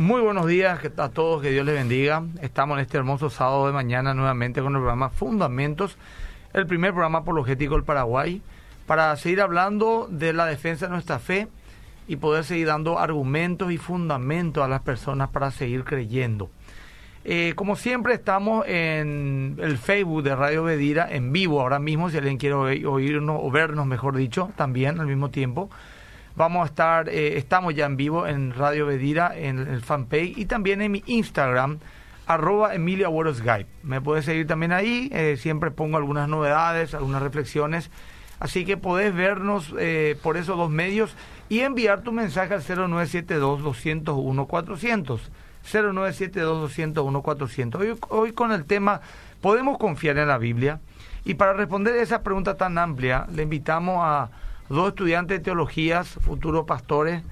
Muy buenos días a todos, que Dios les bendiga. Estamos en este hermoso sábado de mañana nuevamente con el programa Fundamentos, el primer programa apologético del Paraguay, para seguir hablando de la defensa de nuestra fe y poder seguir dando argumentos y fundamentos a las personas para seguir creyendo. Eh, como siempre estamos en el Facebook de Radio Bedira en vivo ahora mismo, si alguien quiere oírnos o vernos, mejor dicho, también al mismo tiempo. Vamos a estar, eh, estamos ya en vivo en Radio Bedira, en el fanpage y también en mi Instagram, arroba Emilio. Me puedes seguir también ahí, eh, siempre pongo algunas novedades, algunas reflexiones. Así que podés vernos eh, por esos dos medios y enviar tu mensaje al 0972-201-400. 0972-201-400. Hoy, hoy con el tema, ¿podemos confiar en la Biblia? Y para responder esa pregunta tan amplia, le invitamos a dos estudiantes de teologías, futuros pastores,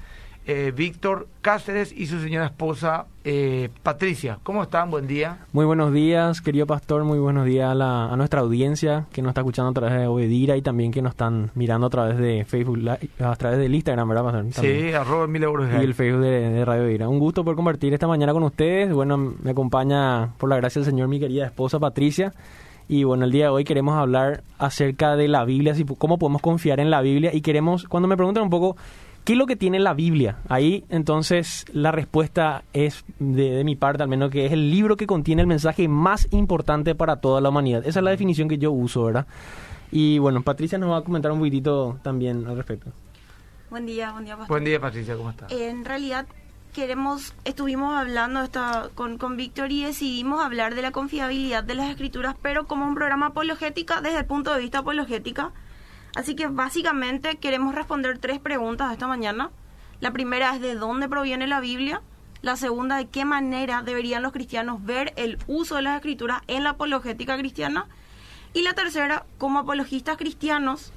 eh, Víctor Cáceres y su señora esposa eh, Patricia. ¿Cómo están? Buen día. Muy buenos días, querido pastor. Muy buenos días a, nuestra audiencia que nos está escuchando a través de Obedira y también que nos están mirando a través de Facebook, a través del Instagram, ¿verdad, pastor? Sí, arroba mil euros. Y el Facebook de, Radio Obedira. Un gusto por compartir esta mañana con ustedes. Bueno, me acompaña, por la gracia del Señor, mi querida esposa Patricia. Y bueno, el día de hoy queremos hablar acerca de la Biblia, cómo podemos confiar en la Biblia. Y queremos, cuando me preguntan un poco, ¿qué es lo que tiene la Biblia? Ahí entonces la respuesta es de, mi parte, al menos que es el libro que contiene el mensaje más importante para toda la humanidad. Esa es la definición que yo uso, ¿verdad? Y bueno, Patricia nos va a comentar un poquitito también al respecto. Buen día, buen día, Pastor. Buen día, Patricia, ¿cómo estás? En realidad, queremos, estuvimos hablando esta, con, con Víctor y decidimos hablar de la confiabilidad de las escrituras, pero como un programa apologética desde el punto de vista apologética. Así que básicamente queremos responder tres preguntas esta mañana. La primera es de dónde proviene la Biblia. La segunda, de qué manera deberían los cristianos ver el uso de las escrituras en la apologética cristiana. Y la tercera, como apologistas cristianos,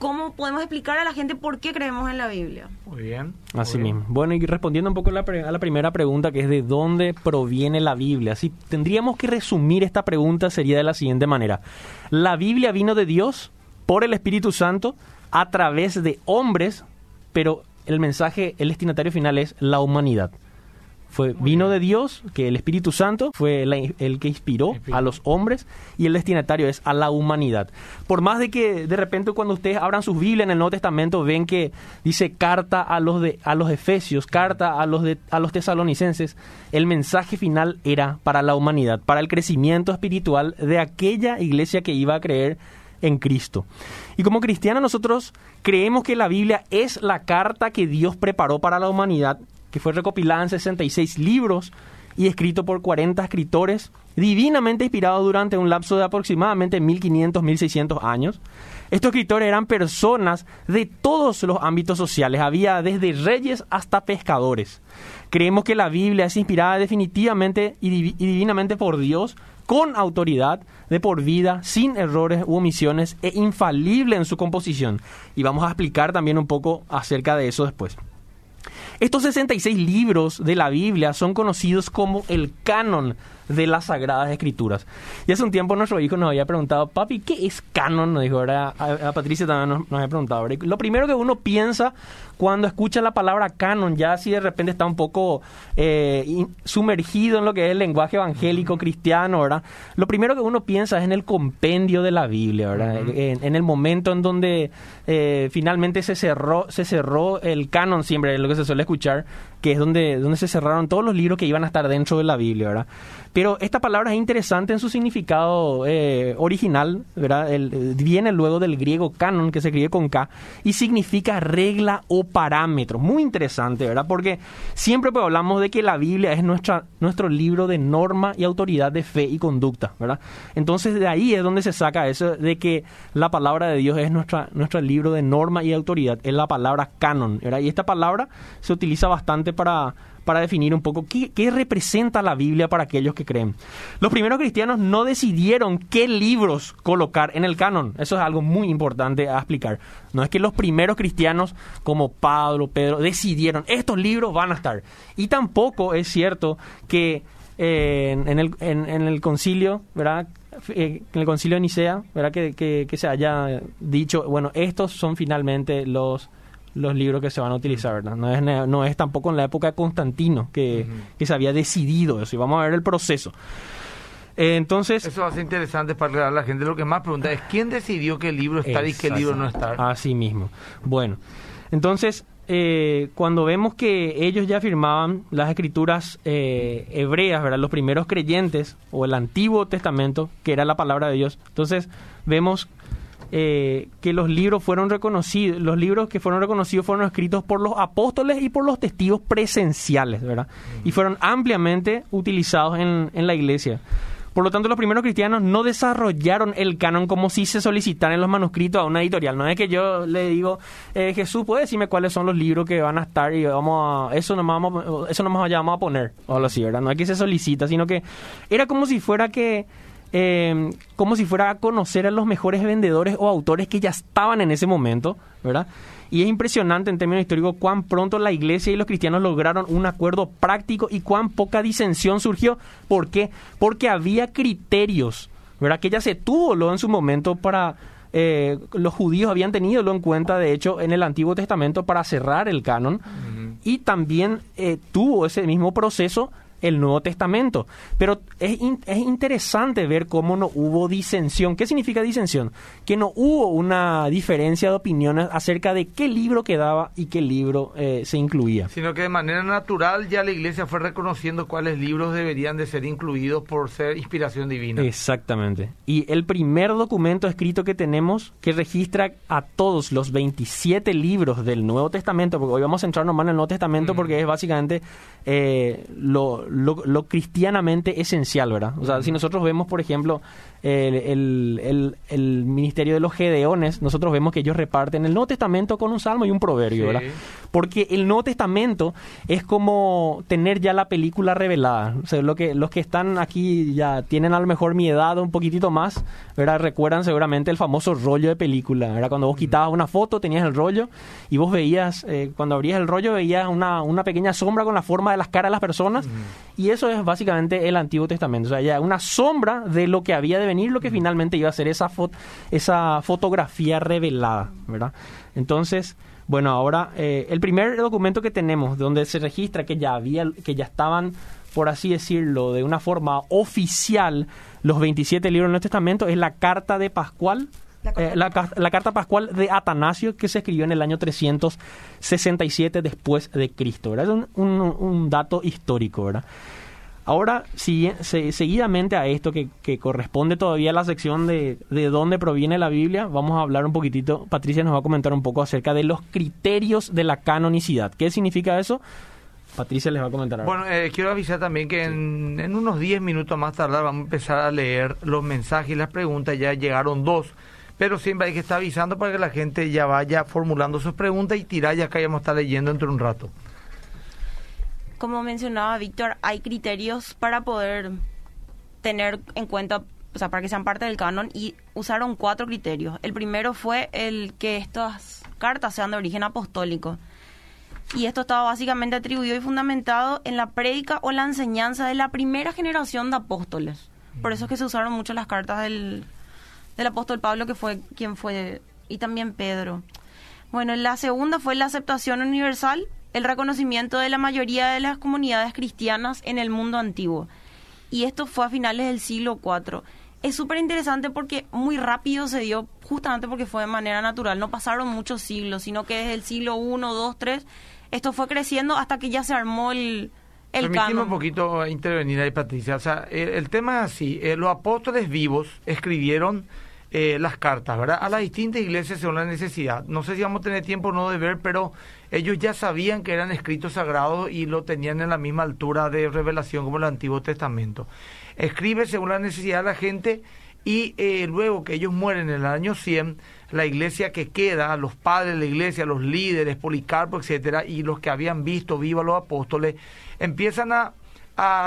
¿cómo podemos explicar a la gente por qué creemos en la Biblia? Muy bien. Así mismo. Bueno, y respondiendo un poco a la, primera pregunta, que es de dónde proviene la Biblia. Si tendríamos que resumir esta pregunta, sería de la siguiente manera. La Biblia vino de Dios por el Espíritu Santo a través de hombres, pero el mensaje, el destinatario final es la humanidad fue vino de Dios, que el Espíritu Santo fue el que inspiró a los hombres y el destinatario es a la humanidad. Por más de que de repente cuando ustedes abran sus Biblias en el Nuevo Testamento ven que dice carta a los de a los efesios, carta a los de a los tesalonicenses, el mensaje final era para la humanidad, para el crecimiento espiritual de aquella iglesia que iba a creer en Cristo. Y como cristianos nosotros creemos que la Biblia es la carta que Dios preparó para la humanidad que fue recopilada en 66 libros y escrito por 40 escritores, divinamente inspirados durante un lapso de aproximadamente 1500-1600 años. Estos escritores eran personas de todos los ámbitos sociales, había desde reyes hasta pescadores. Creemos que la Biblia es inspirada definitivamente y, divinamente por Dios, con autoridad, de por vida, sin errores u omisiones e infalible en su composición. Y vamos a explicar también un poco acerca de eso después. Estos 66 libros de la Biblia son conocidos como el canon de las Sagradas Escrituras. Y hace un tiempo nuestro hijo nos había preguntado, papi, ¿qué es canon? Nos dijo, ahora a, Patricia también nos, había preguntado. Lo primero que uno piensa cuando escucha la palabra canon, ya si de repente está un poco eh, sumergido en lo que es el lenguaje evangélico cristiano, ¿verdad? Lo primero que uno piensa es en el compendio de la Biblia, ¿verdad? en, el momento en donde eh, finalmente se cerró, se cerró el canon, siempre es lo que se suele escuchar, que es donde, donde se cerraron todos los libros que iban a estar dentro de la Biblia, ¿verdad? Pero esta palabra es interesante en su significado eh, original, ¿verdad? viene luego del griego canon, que se escribe con K, y significa regla o parámetro. Muy interesante, ¿verdad? Porque siempre pues, hablamos de que la Biblia es nuestra, nuestro libro de norma y autoridad de fe y conducta, ¿verdad? Entonces de ahí es donde se saca eso de que la palabra de Dios es nuestra, nuestro libro de norma y autoridad, es la palabra canon, ¿verdad? Y esta palabra se utiliza bastante para para definir un poco qué, representa la Biblia para aquellos que creen. Los primeros cristianos no decidieron qué libros colocar en el canon. Eso es algo muy importante a explicar. No es que los primeros cristianos como Pablo, Pedro, decidieron estos libros van a estar. Y tampoco es cierto que eh, en, el, en, el concilio, ¿verdad? Eh, en el concilio de Nicea, ¿verdad? Que, que, que se haya dicho, bueno, estos son finalmente los los libros que se van a utilizar, ¿verdad? No es, no es tampoco en la época de Constantino que, que se había decidido eso. Y vamos a ver el proceso. Eh, entonces... Eso va a ser interesante para la gente. Lo que más pregunta es, ¿quién decidió qué libro está y qué libro no está? Así mismo. Bueno, entonces, eh, cuando vemos que ellos ya firmaban las escrituras eh, hebreas, ¿verdad? Los primeros creyentes, o el Antiguo Testamento, que era la palabra de Dios, entonces vemos que los libros fueron reconocidos, los libros que fueron reconocidos fueron escritos por los apóstoles y por los testigos presenciales, ¿verdad? Y fueron ampliamente utilizados en, en la iglesia. Por lo tanto, los primeros cristianos no desarrollaron el canon como si se solicitaran los manuscritos a una editorial. No es que yo le digo, eh, Jesús, ¿puede decirme cuáles son los libros que van a estar y vamos a, eso no vamos, eso nomás vamos a poner? O algo así, ¿verdad? No es que se solicita, sino que era como si fuera que eh, como si fuera a conocer a los mejores vendedores o autores que ya estaban en ese momento, ¿verdad? Y es impresionante en términos históricos cuán pronto la iglesia y los cristianos lograron un acuerdo práctico y cuán poca disensión surgió. ¿Por qué? Porque había criterios, ¿verdad? Que ya se tuvo lo en su momento para... Eh, los judíos habían tenido en cuenta, de hecho, en el Antiguo Testamento para cerrar el canon. Y también eh, tuvo ese mismo proceso el Nuevo Testamento. Pero es, es, interesante ver cómo no hubo disensión. ¿Qué significa disensión? Que no hubo una diferencia de opiniones acerca de qué libro quedaba y qué libro eh, se incluía. Sino que de manera natural ya la iglesia fue reconociendo cuáles libros deberían de ser incluidos por ser inspiración divina. Exactamente. Y el primer documento escrito que tenemos que registra a todos los 27 libros del Nuevo Testamento, porque hoy vamos a centrarnos más en el Nuevo Testamento mm. porque es básicamente eh, lo, lo, cristianamente esencial, ¿verdad? O sea, si nosotros vemos, por ejemplo, el, el, ministerio de los Gedeones, nosotros vemos que ellos reparten el Nuevo Testamento con un salmo y un proverbio, ¿verdad? Porque el Nuevo Testamento es como tener ya la película revelada. O sea, lo que, los que están aquí ya tienen a lo mejor mi edad un poquitito más, ¿verdad? Recuerdan seguramente el famoso rollo de película, ¿verdad? Cuando vos quitabas una foto, tenías el rollo y vos veías, eh, cuando abrías el rollo, veías una, una pequeña sombra con la forma de las caras de las personas y eso es básicamente el Antiguo Testamento. O sea, ya una sombra de lo que había de venir, lo que finalmente iba a ser esa, esa fotografía revelada, ¿verdad? Entonces, bueno, ahora eh, el primer documento que tenemos donde se registra que ya había, que ya estaban, por así decirlo, de una forma oficial los 27 libros del Nuevo Testamento es la Carta de Pascual. La, eh, carta Pascual de Atanasio que se escribió en el año 367 después de Cristo. ¿verdad? Es un, un, un dato histórico, ¿verdad? Ahora, si, seguidamente a esto que, corresponde todavía a la sección de, de dónde proviene la Biblia, vamos a hablar un poquitito, Patricia nos va a comentar un poco acerca de los criterios de la canonicidad. ¿Qué significa eso? Patricia les va a comentar Bueno, eh, quiero avisar también que en, unos 10 minutos más tarde vamos a empezar a leer los mensajes y las preguntas. Ya llegaron dos, pero siempre hay que estar avisando para que la gente ya vaya formulando sus preguntas y tirar ya que vamos a estar leyendo entre un rato como mencionaba Víctor, hay criterios para poder tener en cuenta, o sea, para que sean parte del canon y usaron cuatro criterios. El primero fue el que estas cartas sean de origen apostólico. Y esto estaba básicamente atribuido y fundamentado en la prédica o la enseñanza de la primera generación de apóstoles. Por eso es que se usaron mucho las cartas del, del apóstol Pablo, que fue quien fue, y también Pedro. Bueno, la segunda fue la aceptación universal el reconocimiento de la mayoría de las comunidades cristianas en el mundo antiguo. Y esto fue a finales del siglo IV. Es súper interesante porque muy rápido se dio, justamente porque fue de manera natural. No pasaron muchos siglos, sino que desde el siglo I, II, III, esto fue creciendo hasta que ya se armó el, el un poquito intervenir ahí, Patricia. O sea, el, tema es así. Eh, los apóstoles vivos escribieron eh, las cartas, ¿verdad? A las distintas iglesias según la necesidad. No sé si vamos a tener tiempo o no de ver, pero ellos ya sabían que eran escritos sagrados y lo tenían en la misma altura de revelación como el Antiguo Testamento. Escribe según la necesidad de la gente y eh, luego que ellos mueren en el año 100, la iglesia que queda, los padres de la iglesia, los líderes, Policarpo, etcétera, y los que habían visto viva los apóstoles, empiezan a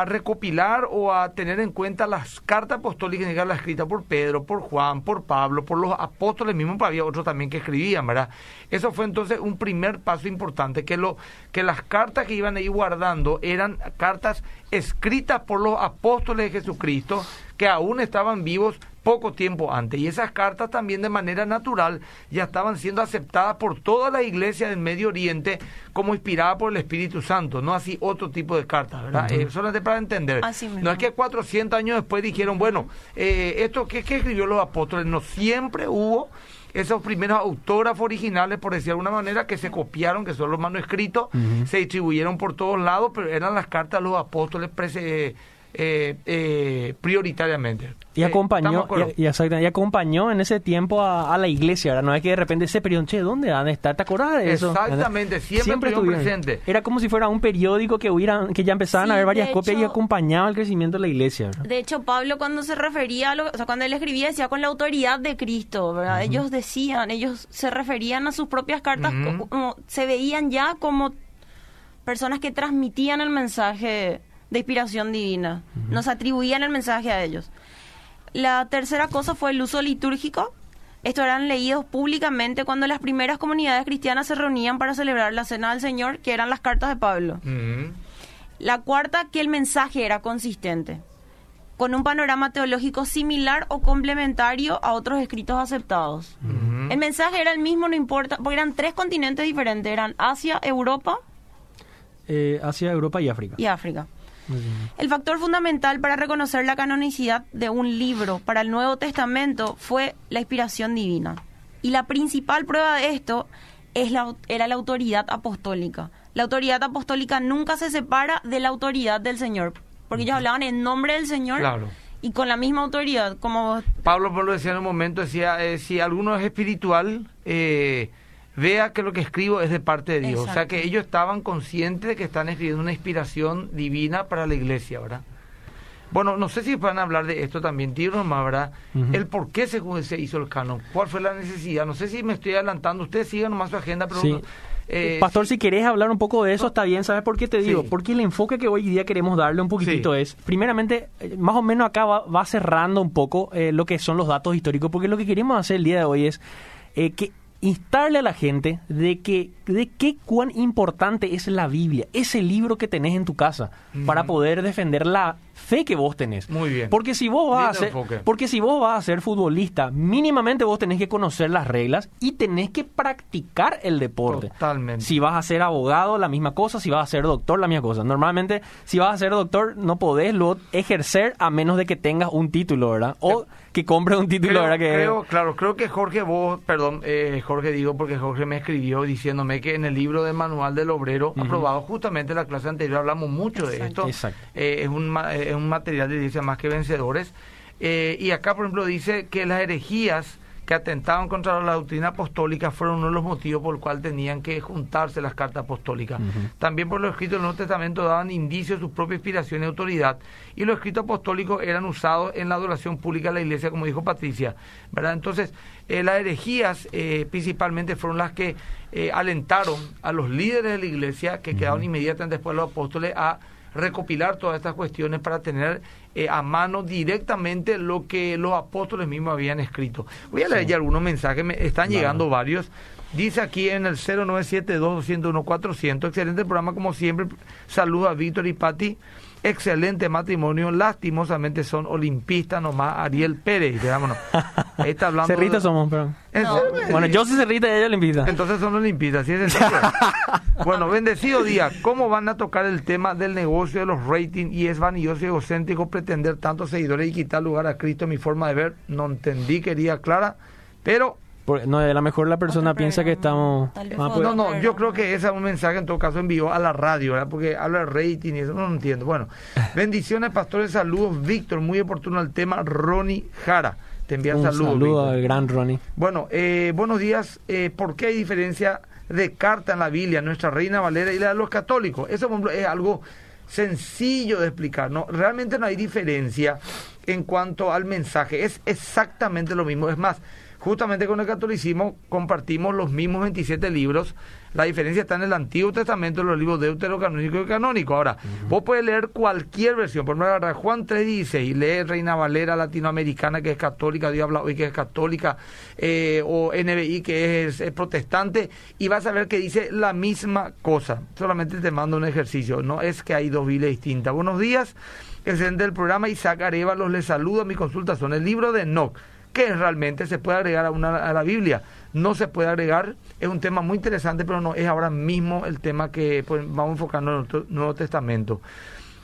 recopilar o a tener en cuenta las cartas apostólicas las escritas por Pedro, por Juan, por Pablo, por los apóstoles mismos, pero había otros también que escribían, ¿verdad? Eso fue entonces un primer paso importante, que, lo, que las cartas que iban a ir guardando eran cartas escritas por los apóstoles de Jesucristo, que aún estaban vivos poco tiempo antes. Y esas cartas también de manera natural ya estaban siendo aceptadas por toda la iglesia del Medio Oriente como inspirada por el Espíritu Santo, no así otro tipo de cartas, ¿verdad? Eh, solamente para entender. no es que 400 años después dijeron, bueno, eh, esto ¿qué, ¿qué escribió los apóstoles? No siempre hubo esos primeros autógrafos originales, por decir de alguna manera, que se copiaron, que son los manuscritos, se distribuyeron por todos lados, pero eran las cartas de los apóstoles eh, eh, prioritariamente. Y eh, acompañó, y, y, acompañó en ese tiempo a, la iglesia, No es que de repente ese periódico, che, ¿dónde van a estar? ¿Te acordás de eso? Exactamente, siempre, siempre presente. Era como si fuera un periódico que hubieran, que ya empezaban a ver varias copias y acompañaba el crecimiento de la iglesia. De hecho, Pablo cuando se refería, a lo, o sea, cuando él escribía decía con la autoridad de Cristo, ¿verdad? Ellos decían, ellos se referían a sus propias cartas, como, se veían ya como personas que transmitían el mensaje de inspiración divina. Nos atribuían el mensaje a ellos. La tercera cosa fue el uso litúrgico. Estos eran leídos públicamente cuando las primeras comunidades cristianas se reunían para celebrar la Cena del Señor, que eran las cartas de Pablo. La cuarta, que el mensaje era consistente, con un panorama teológico similar o complementario a otros escritos aceptados. El mensaje era el mismo, no importa, porque eran tres continentes diferentes, eran Asia, Europa. Eh, Asia, Europa y África. Y África. El factor fundamental para reconocer la canonicidad de un libro para el Nuevo Testamento fue la inspiración divina. Y la principal prueba de esto es la, era la autoridad apostólica. La autoridad apostólica nunca se separa de la autoridad del Señor, porque ellos hablaban en nombre del Señor y con la misma autoridad. como Pablo, por lo decía en un momento, decía, eh, si alguno es espiritual, eh, vea que lo que escribo es de parte de Dios. O sea que ellos estaban conscientes de que están escribiendo una inspiración divina para la iglesia, ¿verdad? Bueno, no sé si van a hablar de esto también, tío más, ¿verdad? El por qué se, se, hizo el canon, cuál fue la necesidad. No sé si me estoy adelantando, ustedes sigan nomás su agenda, pero... Eh, Pastor, si querés hablar un poco de eso, está bien. ¿Sabes por qué te digo? Porque el enfoque que hoy día queremos darle un poquitito es, primeramente, eh, más o menos acá va, cerrando un poco eh, lo que son los datos históricos, porque lo que queremos hacer el día de hoy es que instarle a la gente de que de qué cuán importante es la Biblia, ese libro que tenés en tu casa, para poder defender la fe que vos tenés. Muy bien. Porque si vos vas a ser, porque si vos vas a ser futbolista, mínimamente vos tenés que conocer las reglas y tenés que practicar el deporte. Totalmente. Si vas a ser abogado, la misma cosa, si vas a ser doctor, la misma cosa. Normalmente, si vas a ser doctor, no podés luego ejercer a menos de que tengas un título, ¿verdad? O que compres un título, ¿verdad? Que... Creo, claro, creo que Jorge, vos, perdón, eh, Jorge digo porque Jorge me escribió diciéndome que en el libro de Manual del Obrero, aprobado justamente en la clase anterior, hablamos mucho de esto. Exacto. Eh, es un es un material de dice más que vencedores. Eh, y acá, por ejemplo, dice que las herejías que atentaban contra la doctrina apostólica fueron uno de los motivos por el cual tenían que juntarse las cartas apostólicas. También por lo escrito del Nuevo Testamento daban indicios de su propia inspiración y autoridad, y los escritos apostólicos eran usados en la adoración pública de la iglesia, como dijo Patricia. ¿verdad? Entonces, eh, las herejías eh, principalmente fueron las que alentaron a los líderes de la iglesia, que quedaron inmediatamente después de los apóstoles, a recopilar todas estas cuestiones para tener eh, a mano directamente lo que los apóstoles mismos habían escrito. Voy a leer ya algunos mensajes, me están llegando varios. Dice aquí en el 0972-201-400, excelente programa como siempre. Saludos a Víctor y Pati excelente matrimonio, lastimosamente son olimpistas nomás, Ariel Pérez, vámonos. Ahí está hablando. Cerrita somos, pero. Bueno, yo soy cerrita y ella olimpista. Entonces son olimpistas, ¿sí es bueno, bendecido día. ¿Cómo van a tocar el tema del negocio de los ratings y es vanidioso y egocéntrico pretender tantos seguidores y quitar lugar a Cristo? Mi forma de ver, no entendí, quería clara, pero no, a lo mejor la persona piensa que estamos... no, no, yo creo que ese es un mensaje en todo caso envió a la radio, ¿verdad? Porque habla de rating y eso, no lo entiendo. Bueno, bendiciones, pastores, saludos. Víctor, muy oportuno el tema. Ronnie Jara, te envía saludos. Saludo al gran Ronnie. Bueno, eh, buenos días. Eh, ¿Por qué hay diferencia de carta en la Biblia, nuestra Reina Valera y la de los católicos? Eso es algo sencillo de explicar, ¿no? Realmente no hay diferencia en cuanto al mensaje, es exactamente lo mismo. Es más, justamente con el catolicismo compartimos los mismos 27 libros. La diferencia está en el Antiguo Testamento, en los libros deuterocanónico y canónico. Ahora, vos puedes leer cualquier versión. Por ejemplo, Juan 3.16 y lee Reina Valera latinoamericana, que es católica, Dios habla hoy que es católica, eh, o NBI, que es, protestante, y vas a ver que dice la misma cosa. Solamente te mando un ejercicio. No es que hay dos Biblias distintas. Buenos días, excelente del programa. Isaac Arevalos les saludo. Mi consulta son el libro de Enoch que realmente se puede agregar a, una, a la Biblia. No se puede agregar, es un tema muy interesante, pero no es ahora mismo el tema que pues, vamos enfocando en el Nuevo Testamento.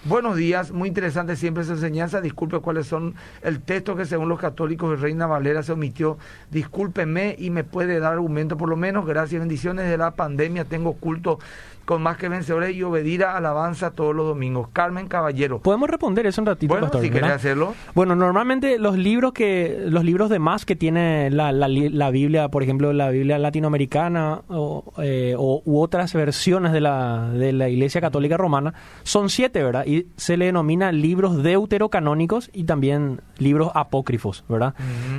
Buenos días, muy interesante siempre esa enseñanza. Disculpe cuáles son el texto que según los católicos de Reina Valera se omitió. Discúlpeme y me puede dar argumento por lo menos. Gracias, bendiciones de la pandemia. Tengo culto con más que vencedores y obedir a alabanza todos los domingos. Carmen Caballero. Podemos responder eso un ratito, bueno, pastor. Si querés hacerlo. Bueno, normalmente los libros que los libros de más que tiene la, la, Biblia, por ejemplo, la Biblia latinoamericana o, eh, o, u otras versiones de la, de la Iglesia Católica Romana, son siete, ¿verdad? Y se le denomina libros deuterocanónicos y también libros apócrifos, ¿verdad?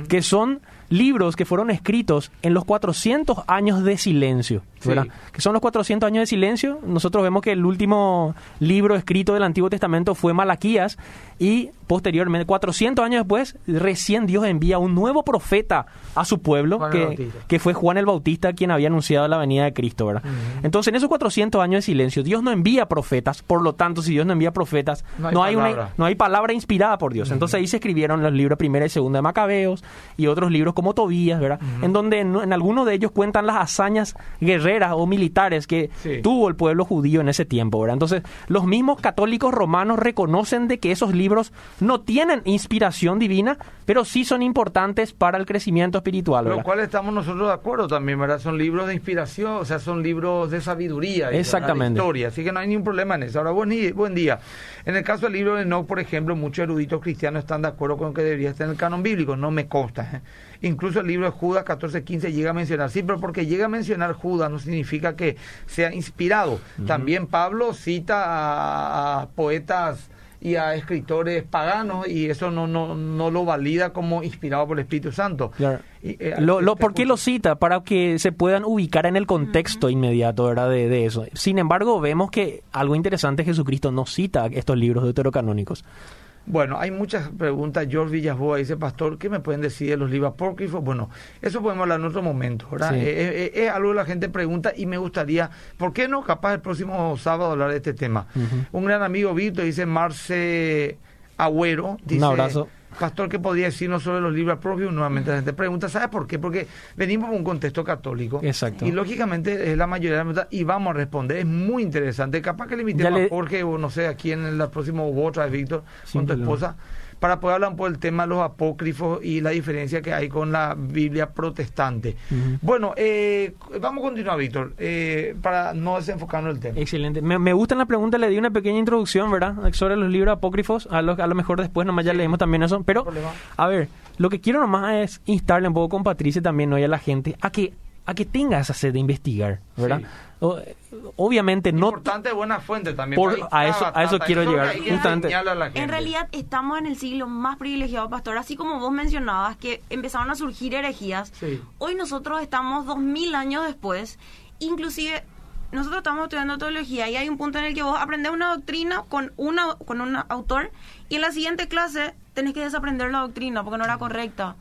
Que son libros que fueron escritos en los 400 años de silencio, ¿verdad? Que son los 400 años de silencio. Nosotros vemos que el último libro escrito del Antiguo Testamento fue Malaquías y posteriormente, 400 años después, recién Dios envía un nuevo profeta a su pueblo, que, que, fue Juan el Bautista, quien había anunciado la venida de Cristo, ¿verdad? Entonces, en esos 400 años de silencio, Dios no envía profetas, por lo tanto, si Dios no envía profetas, no hay, una, no hay palabra inspirada por Dios. Entonces, ahí se escribieron los libros primera y segunda de Macabeos y otros libros como Tobías, ¿verdad? En donde en, algunos de ellos cuentan las hazañas guerreras o militares que tuvo el pueblo judío en ese tiempo, ¿verdad? Entonces, los mismos católicos romanos reconocen de que esos libros no tienen inspiración divina, pero sí son importantes para el crecimiento espiritual. Lo cual estamos nosotros de acuerdo también, ¿verdad? Son libros de inspiración, o sea, son libros de sabiduría. Exactamente. De historia, así que no hay ningún problema en eso. Ahora, buen, buen día. En el caso del libro de Enoch, por ejemplo, muchos eruditos cristianos están de acuerdo con que debería estar en el canon bíblico, no me consta. ¿eh? Incluso el libro de Judas 14:15 llega a mencionar, sí, pero porque llega a mencionar Judas no significa que sea inspirado. También Pablo cita a poetas y a escritores paganos y eso no, no, no lo valida como inspirado por el Espíritu Santo. Eh, lo, ¿Por qué lo cita? Para que se puedan ubicar en el contexto inmediato ¿verdad? De, de, eso. Sin embargo, vemos que algo interesante, Jesucristo no cita estos libros deuterocanónicos. Bueno, hay muchas preguntas. George Villasboa dice, Pastor, ¿qué me pueden decir de los libros apócrifos? Bueno, eso podemos hablar en otro momento, ¿verdad? Eh, eh, es, algo que la gente pregunta y me gustaría, ¿por qué no capaz el próximo sábado hablar de este tema? Un gran amigo Víctor dice, Marce Agüero, dice... Un abrazo Pastor, ¿qué podría decirnos sobre los libros propios? Nuevamente la gente pregunta, ¿sabe por qué? Porque venimos de un contexto católico. Exacto. Y lógicamente es la mayoría de la preguntas y vamos a responder. Es muy interesante. Capaz que le invitemos a Jorge o no sé, aquí en el próximo otra vez, Víctor, con tu esposa para poder hablar un poco del tema de los apócrifos y la diferencia que hay con la Biblia protestante. Bueno, eh, vamos a continuar, Víctor, eh, para no desenfocarnos el tema. Excelente. Me, me, gusta la pregunta, le di una pequeña introducción, ¿verdad? Sobre los libros apócrifos, a lo, a lo mejor después nomás ya leemos también eso, pero, a ver, lo que quiero nomás es instarle un poco con Patricia también, ¿no? y a la gente, a que a que tenga esa sed de investigar, ¿verdad? Obviamente no importante buena fuente también a eso a eso quiero llegar justamente en realidad estamos en el siglo más privilegiado pastor así como vos mencionabas que empezaron a surgir herejías hoy nosotros estamos dos mil años después inclusive nosotros estamos estudiando teología y hay un punto en el que vos aprendes una doctrina con una con un autor y en la siguiente clase tenés que desaprender la doctrina porque no era correcta.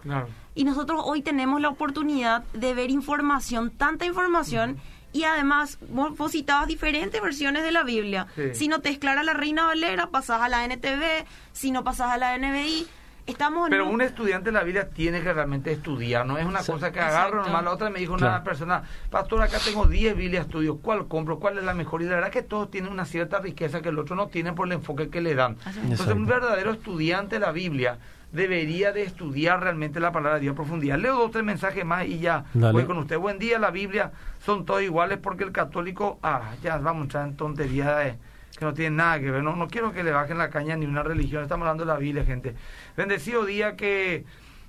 Y nosotros hoy tenemos la oportunidad de ver información tanta información y además, vos, citabas diferentes versiones de la Biblia. Si no te es clara la Reina Valera, pasás a la NTV, si no pasás a la NBI. Estamos Pero un... estudiante de la Biblia tiene que realmente estudiar, no es una cosa que agarro normal. La otra me dijo una persona, pastor, acá tengo 10 Biblias estudio, ¿cuál compro? ¿Cuál es la mejor? Y la verdad que todos tienen una cierta riqueza que el otro no tiene por el enfoque que le dan. Entonces, un verdadero estudiante de la Biblia debería de estudiar realmente la palabra de Dios a profundidad. Leo dos o tres mensajes más y ya voy con usted. Buen día, la Biblia son todos iguales porque el católico, ah, ya vamos a entrar en tonterías que no tienen nada que ver. No, no quiero que le bajen la caña ni una religión, estamos hablando de la Biblia, gente. Bendecido día que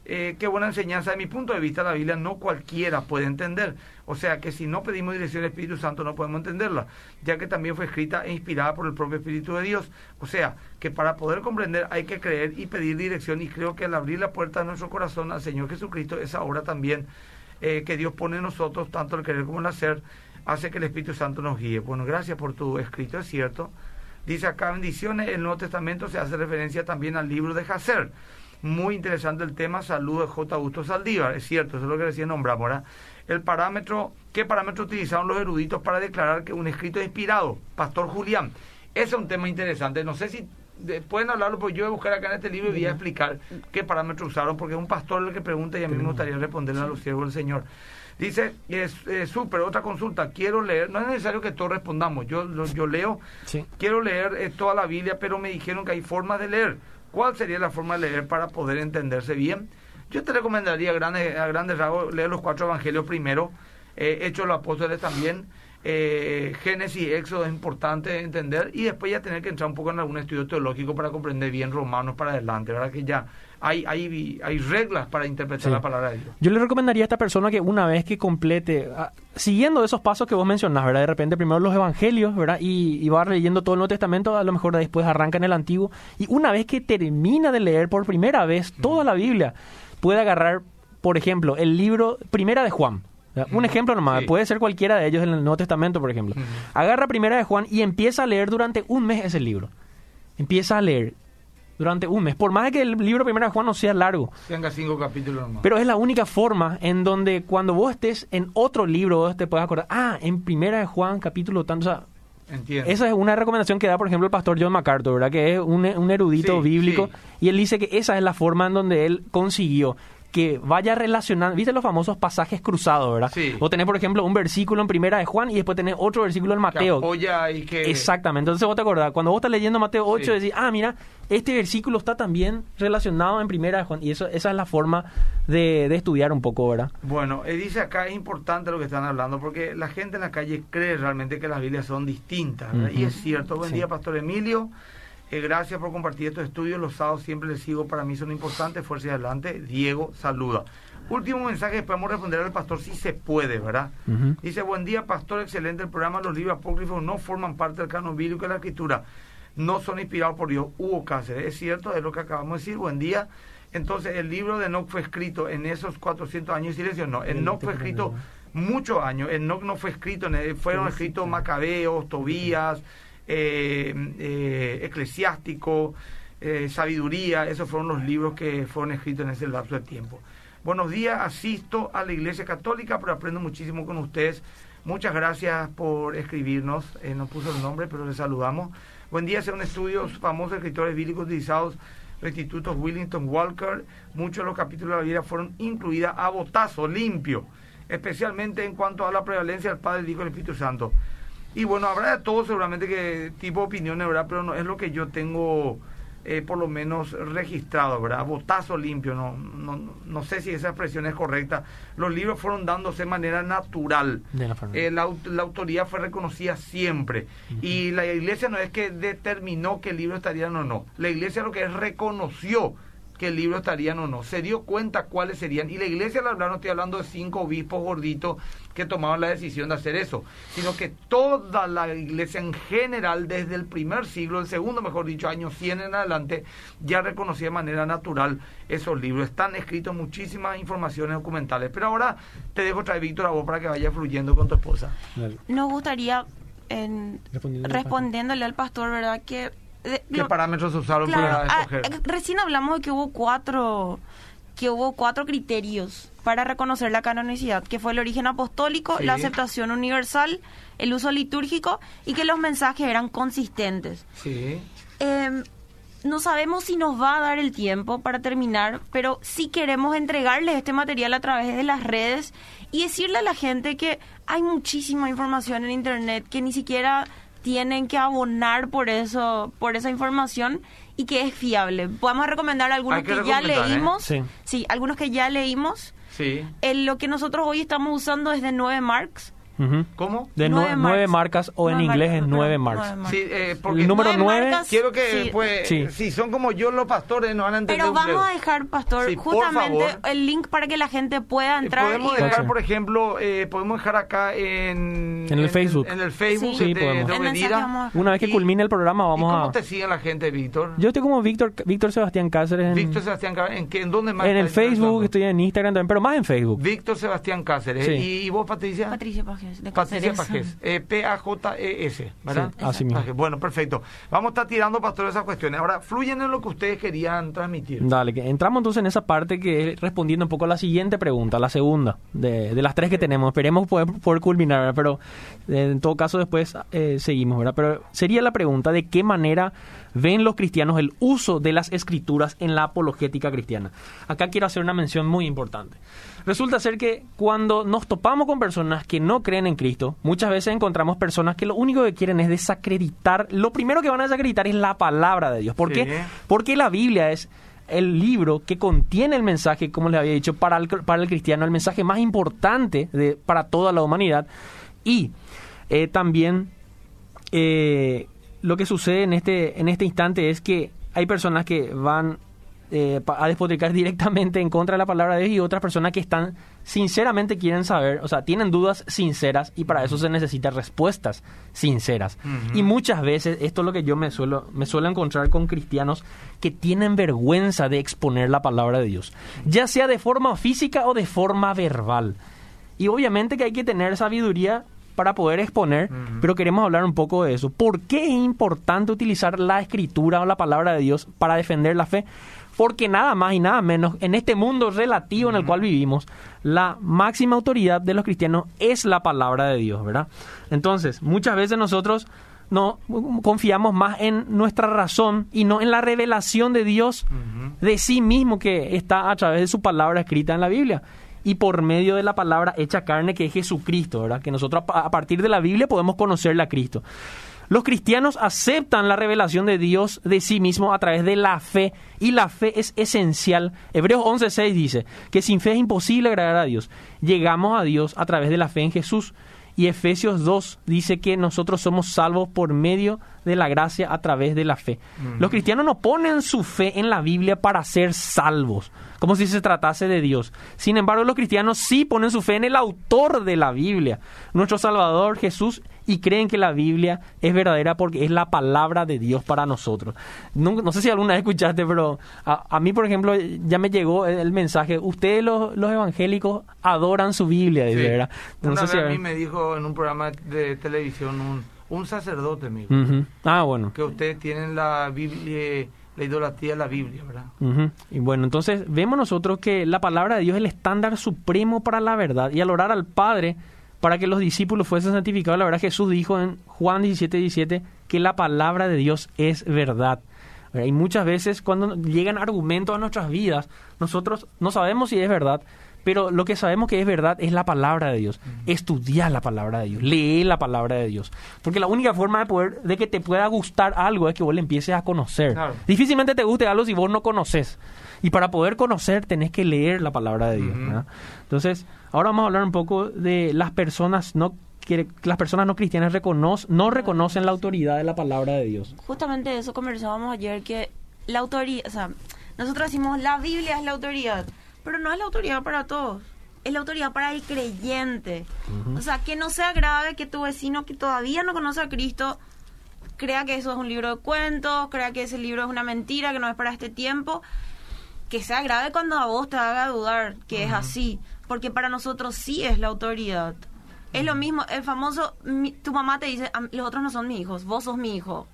eh, qué buena enseñanza. De mi punto de vista, la Biblia no cualquiera puede entender. O sea que si no pedimos dirección del Espíritu Santo no podemos entenderla, ya que también fue escrita e inspirada por el propio Espíritu de Dios. O sea que para poder comprender hay que creer y pedir dirección y creo que al abrir la puerta de nuestro corazón al Señor Jesucristo, esa obra también eh, que Dios pone en nosotros, tanto el querer como el hacer, hace que el Espíritu Santo nos guíe. Bueno, gracias por tu escrito, es cierto. Dice acá bendiciones, el Nuevo Testamento se hace referencia también al libro de Hacer. Muy interesante el tema, saludos J. Augusto Saldívar, es cierto, eso es lo que recién nombramos, ¿verdad? El parámetro, ¿qué parámetro utilizaron los eruditos para declarar que un escrito es inspirado? Pastor Julián, ese es un tema interesante, no sé si pueden hablarlo, pues yo voy a buscar acá en este libro y voy a explicar qué parámetros usaron, porque es un pastor el que pregunta y a mí me gustaría responderle a los siervos del Señor. Dice, es súper, otra consulta, quiero leer, no es necesario que todos respondamos, yo, yo leo, quiero leer eh, toda la Biblia, pero me dijeron que hay formas de leer. ¿Cuál sería la forma de leer para poder entenderse bien? Yo te recomendaría a grandes, a grandes rasgos leer los cuatro evangelios primero, eh, Hechos de los Apóstoles también, eh, Génesis y Éxodo es importante entender y después ya tener que entrar un poco en algún estudio teológico para comprender bien Romanos para adelante, ¿verdad? Que ya hay, hay, hay reglas para interpretar la palabra de Dios. Yo le recomendaría a esta persona que una vez que complete, ah, siguiendo esos pasos que vos mencionás, ¿verdad? De repente primero los evangelios, ¿verdad? Y, y va leyendo todo el Nuevo Testamento, a lo mejor después arranca en el Antiguo, y una vez que termina de leer por primera vez toda la Biblia, puede agarrar, por ejemplo, el libro Primera de Juan, un ejemplo nomás, puede ser cualquiera de ellos en el Nuevo Testamento, por ejemplo. Agarra Primera de Juan y empieza a leer durante un mes ese libro. Empieza a leer durante un mes. Por más que el libro Primera de Juan no sea largo. Tenga cinco capítulos nomás. Pero es la única forma en donde cuando vos estés en otro libro, vos te puedes acordar, ah, en Primera de Juan, capítulo tanto, o sea, Entiendo. Esa es una recomendación que da, por ejemplo, el pastor John MacArthur, ¿verdad? Que es un, erudito bíblico. Y él dice que esa es la forma en donde él consiguió que vaya relacionando, viste los famosos pasajes cruzados, ¿verdad? Sí. Vos tenés, por ejemplo, un versículo en primera de Juan y después tenés otro versículo en Mateo. Que y que... Exactamente, entonces vos te acordás, cuando vos estás leyendo Mateo 8, decís, ah, mira, este versículo está también relacionado en primera de Juan, y eso, esa es la forma de, de estudiar un poco, ¿verdad? Bueno, eh, dice acá, es importante lo que están hablando, porque la gente en la calle cree realmente que las Biblias son distintas, ¿verdad? Y es cierto, buen día, Pastor Emilio. Eh, gracias por compartir estos estudios. Los sábados siempre les sigo. Para mí son importantes. Fuerza y adelante. Diego, saluda. Último mensaje, podemos responder al pastor si se puede, ¿verdad? Dice, buen día, pastor, excelente el programa. Los libros apócrifos no forman parte del canon bíblico de la escritura. No son inspirados por Dios. Hugo Cáceres, es cierto, es lo que acabamos de decir. Buen día. Entonces, el libro de Enoch fue escrito en esos 400 años de silencio. No, Enoch fue escrito muchos años. Enoch no fue escrito, fueron escritos Macabeos, Tobías eh, eh, eclesiástico, eh, sabiduría, esos fueron los libros que fueron escritos en ese lapso de tiempo. Buenos días, asisto a la Iglesia Católica, pero aprendo muchísimo con ustedes. Muchas gracias por escribirnos, eh, no puso el nombre, pero les saludamos. Buen día, un estudios famosos escritores bíblicos utilizados los institutos Willington Walker. Muchos de los capítulos de la Biblia fueron incluidos a botazo, limpio, especialmente en cuanto a la prevalencia del Padre, el y el Espíritu Santo. Y bueno, habrá de todo seguramente que tipo de opiniones, ¿verdad? Pero no es lo que yo tengo eh, por lo menos registrado, ¿verdad? Botazo limpio, no, no, no sé si esa expresión es correcta. Los libros fueron dándose de manera natural. la, eh, la, autoría fue reconocida siempre. Y la iglesia no es que determinó que el libro estaría o no. La iglesia lo que es reconoció que el libro estarían o no. Se dio cuenta cuáles serían. Y la iglesia, la verdad, no estoy hablando de cinco obispos gorditos que tomaban la decisión de hacer eso, sino que toda la iglesia en general, desde el primer siglo, el segundo, mejor dicho, año 100 en adelante, ya reconocía de manera natural esos libros. Están escritos muchísimas informaciones documentales. Pero ahora te dejo traer, Víctor, a vos para que vaya fluyendo con tu esposa. Nos gustaría, en, respondiéndole al pastor, ¿verdad? Que ¿Qué parámetros usaron para ah, escoger? Recién hablamos de que hubo cuatro que hubo cuatro criterios para reconocer la canonicidad, que fue el origen apostólico, la aceptación universal, el uso litúrgico y que los mensajes eran consistentes. Sí. Em, no sabemos si nos va a dar el tiempo para terminar, pero sí queremos entregarles este material a través de las redes y decirle a la gente que hay muchísima información en Internet que ni siquiera tienen que abonar por eso, por esa información y que es fiable. Podemos recomendar algunos que, ya ¿eh? leímos. Sí. algunos que ya leímos. Sí. lo que nosotros hoy estamos usando es de 9 marks. Ujú. ¿Cómo? De Nueve nue- nueve marcas. marcas o en inglés marcas, es nueve marcas. nueve marcas. Sí, eh, porque El número Nueve nueve, marcas, quiero que, sí. pues, Sí. si son como yo los pastores, no van a entender. Pero vamos a dejar, pastor, Sí, justamente el link para que la gente pueda Eh, entrar Podemos y dejar, por ejemplo, eh, podemos dejar acá en... En el Facebook. En, el Facebook Sí, de, podemos. de El mensaje Obedira. vamos a dejar. Una vez que Y- culmine el programa ¿Y vamos cómo a... te sigue la gente, Víctor? Yo estoy como Víctor Víctor Sebastián Cáceres en, Víctor Sebastián Cáceres, ¿en, qué, en dónde más en el Facebook, estoy en Instagram también, pero más en Facebook. Víctor Sebastián Cáceres. Sí. ¿Y vos, Patricia? Patricia Pajes. de Patricia. Pajes. Eh, P-A-J-E-S, ¿verdad? Sí, así mismo. Bueno, perfecto. Vamos a estar tirando, pastor, esas cuestiones. Ahora, fluyen en lo que ustedes querían transmitir. Dale, que entramos entonces en esa parte que es respondiendo un poco a la siguiente pregunta, la segunda de, de las tres que tenemos. Esperemos poder, poder culminar, ¿verdad? pero eh, en todo caso después eh, seguimos, ¿verdad? Pero sería la pregunta de qué manera ven los cristianos el uso de las escrituras en la apologética cristiana. Acá quiero hacer una mención muy importante. Resulta ser que cuando nos topamos con personas que no creen en Cristo, muchas veces encontramos personas que lo único que quieren es desacreditar, lo primero que van a desacreditar es la palabra de Dios. ¿Por Sí. qué? Porque la Biblia es el libro que contiene el mensaje, como les había dicho, para el, para el cristiano, el mensaje más importante de, para toda la humanidad. Y eh, también eh, lo que sucede en este, en este instante es que hay personas que van eh, a despotricar directamente en contra de la palabra de Dios y otras personas que están sinceramente quieren saber, o sea, tienen dudas sinceras y para eso se necesitan respuestas sinceras. Y muchas veces, esto es lo que yo me suelo, me suelo encontrar con cristianos que tienen vergüenza de exponer la palabra de Dios, ya sea de forma física o de forma verbal. Y obviamente que hay que tener sabiduría para poder exponer, pero queremos hablar un poco de eso. ¿Por qué es importante utilizar la escritura o la palabra de Dios para defender la fe? Porque nada más y nada menos, en este mundo relativo en el cual vivimos, la máxima autoridad de los cristianos es la palabra de Dios, ¿verdad? Entonces, muchas veces nosotros no confiamos más en nuestra razón y no en la revelación de Dios de sí mismo que está a través de su palabra escrita en la Biblia y por medio de la palabra hecha carne que es Jesucristo, ¿verdad? Que nosotros a partir de la Biblia podemos conocerle a Cristo. Los cristianos aceptan la revelación de Dios de sí mismo a través de la fe y la fe es esencial. Hebreos 11:6 dice que sin fe es imposible agradar a Dios. Llegamos a Dios a través de la fe en Jesús. Y Efesios 2 dice que nosotros somos salvos por medio de la gracia a través de la fe. Los cristianos no ponen su fe en la Biblia para ser salvos, como si se tratase de Dios. Sin embargo, los cristianos sí ponen su fe en el autor de la Biblia, nuestro Salvador Jesús, y creen que la Biblia es verdadera porque es la palabra de Dios para nosotros. No, no sé si alguna vez escuchaste, pero a, a mí, por ejemplo, ya me llegó el, mensaje, ustedes los, los evangélicos adoran su Biblia, Sí. ¿verdad? No Una sé si- vez a mí me dijo en un programa de televisión un, un sacerdote, amigo. Ah, bueno. que ustedes tienen la Biblia, la idolatría de la Biblia, ¿verdad? Y bueno, entonces vemos nosotros que la palabra de Dios es el estándar supremo para la verdad. Y al orar al Padre para que los discípulos fuesen santificados, la verdad Jesús dijo en Juan 17, 17 que la palabra de Dios es. ¿Verdad? Y muchas veces cuando llegan argumentos a nuestras vidas, nosotros no sabemos si es verdad, pero lo que sabemos que es verdad es la palabra de Dios. Estudiar la palabra de Dios, leer la palabra de Dios. Porque la única forma de poder, de que te pueda gustar algo es que vos le empieces a conocer. Claro. Difícilmente te guste algo si vos no conoces. Y para poder conocer tenés que leer la palabra de Dios. Ujú. ¿verdad? Entonces, ahora vamos a hablar un poco de las personas no que las personas no cristianas reconoc- no reconocen la autoridad de la palabra de Dios. Justamente de eso conversábamos ayer, que la autoridad, o sea, nosotros decimos la Biblia es la autoridad, pero no es la autoridad para todos, es la autoridad para el creyente. O sea, que no sea grave que tu vecino que todavía no conoce a Cristo crea que eso es un libro de cuentos, crea que ese libro es una mentira, que no es para este tiempo. Que sea grave cuando a vos te haga dudar que es así, porque para nosotros sí es la autoridad. Es lo mismo, el famoso, mi- tu mamá te dice, "Am- los otros no son mis hijos, vos sos mi hijo.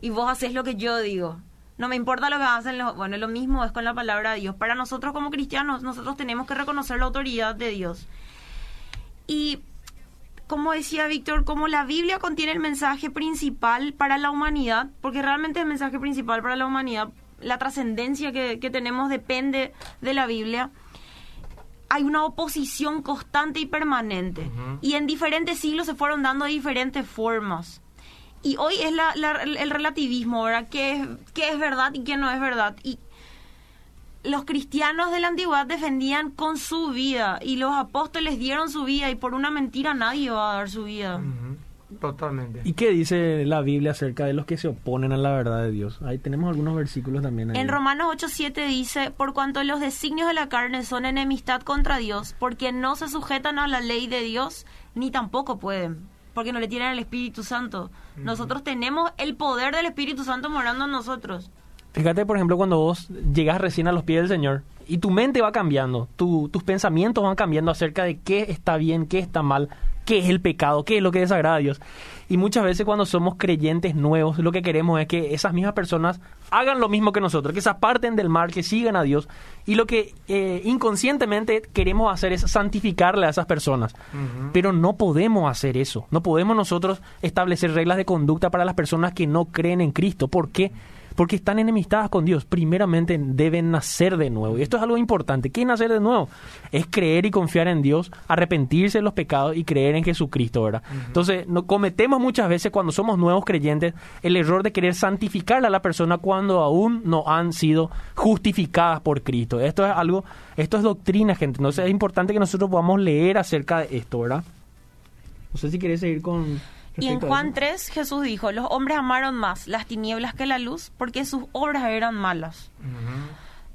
Y vos haces lo que yo digo. No me importa lo que hacen los... Bueno, lo mismo es con la palabra de Dios. Para nosotros como cristianos, nosotros tenemos que reconocer la autoridad de Dios. Y como decía Víctor, como la Biblia contiene el mensaje principal para la humanidad, porque realmente el mensaje principal para la humanidad, la trascendencia que, que tenemos depende de la Biblia, hay una oposición constante y permanente. Y en diferentes siglos se fueron dando de diferentes formas. Y hoy es la, la- el relativismo, ¿verdad? ¿Qué es, ¿Qué es verdad y qué no es verdad? Y los cristianos de la antigüedad defendían con su vida y los apóstoles dieron su vida y por una mentira nadie va a dar su vida. Totalmente. ¿Y qué dice la Biblia acerca de los que se oponen a la verdad de Dios? Ahí tenemos algunos versículos también. Ahí. En Romanos 8:7 dice, por cuanto los designios de la carne son enemistad contra Dios, porque no se sujetan a la ley de Dios, ni tampoco pueden, porque no le tienen el Espíritu Santo. Nosotros tenemos el poder del Espíritu Santo morando en nosotros. Fíjate, por ejemplo, cuando vos llegas recién a los pies del Señor y tu mente va cambiando, tu, tus pensamientos van cambiando acerca de qué está bien, qué está mal, qué es el pecado, qué es lo que desagrada a Dios. Y muchas veces cuando somos creyentes nuevos, lo que queremos es que esas mismas personas hagan lo mismo que nosotros, que se aparten del mal, que sigan a Dios. Y lo que eh, inconscientemente queremos hacer es santificarle a esas personas. Pero no podemos hacer eso. No podemos nosotros establecer reglas de conducta para las personas que no creen en Cristo. ¿Por qué? Porque están enemistadas con Dios. Primeramente deben nacer de nuevo. Y esto es algo importante. ¿Qué es nacer de nuevo? Es creer y confiar en Dios, arrepentirse de los pecados y creer en Jesucristo, ¿verdad? Entonces, no, cometemos muchas veces cuando somos nuevos creyentes el error de querer santificar a la persona cuando aún no han sido justificadas por Cristo. Esto es algo, esto es doctrina, gente. Entonces es importante que nosotros podamos leer acerca de esto, ¿verdad? No sé si quieres seguir con... Y en Juan 3 Jesús dijo, los hombres amaron más las tinieblas que la luz porque sus obras eran malas.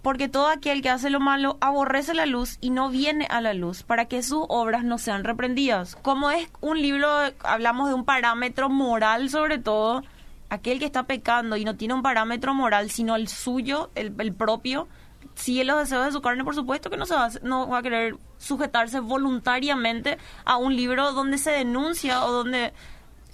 Porque todo aquel que hace lo malo aborrece la luz y no viene a la luz para que sus obras no sean reprendidas. Como es un libro, hablamos de un parámetro moral sobre todo, aquel que está pecando y no tiene un parámetro moral sino el suyo, el, propio, sigue los deseos de su carne, por supuesto que no, se va, no va a querer sujetarse voluntariamente a un libro donde se denuncia o donde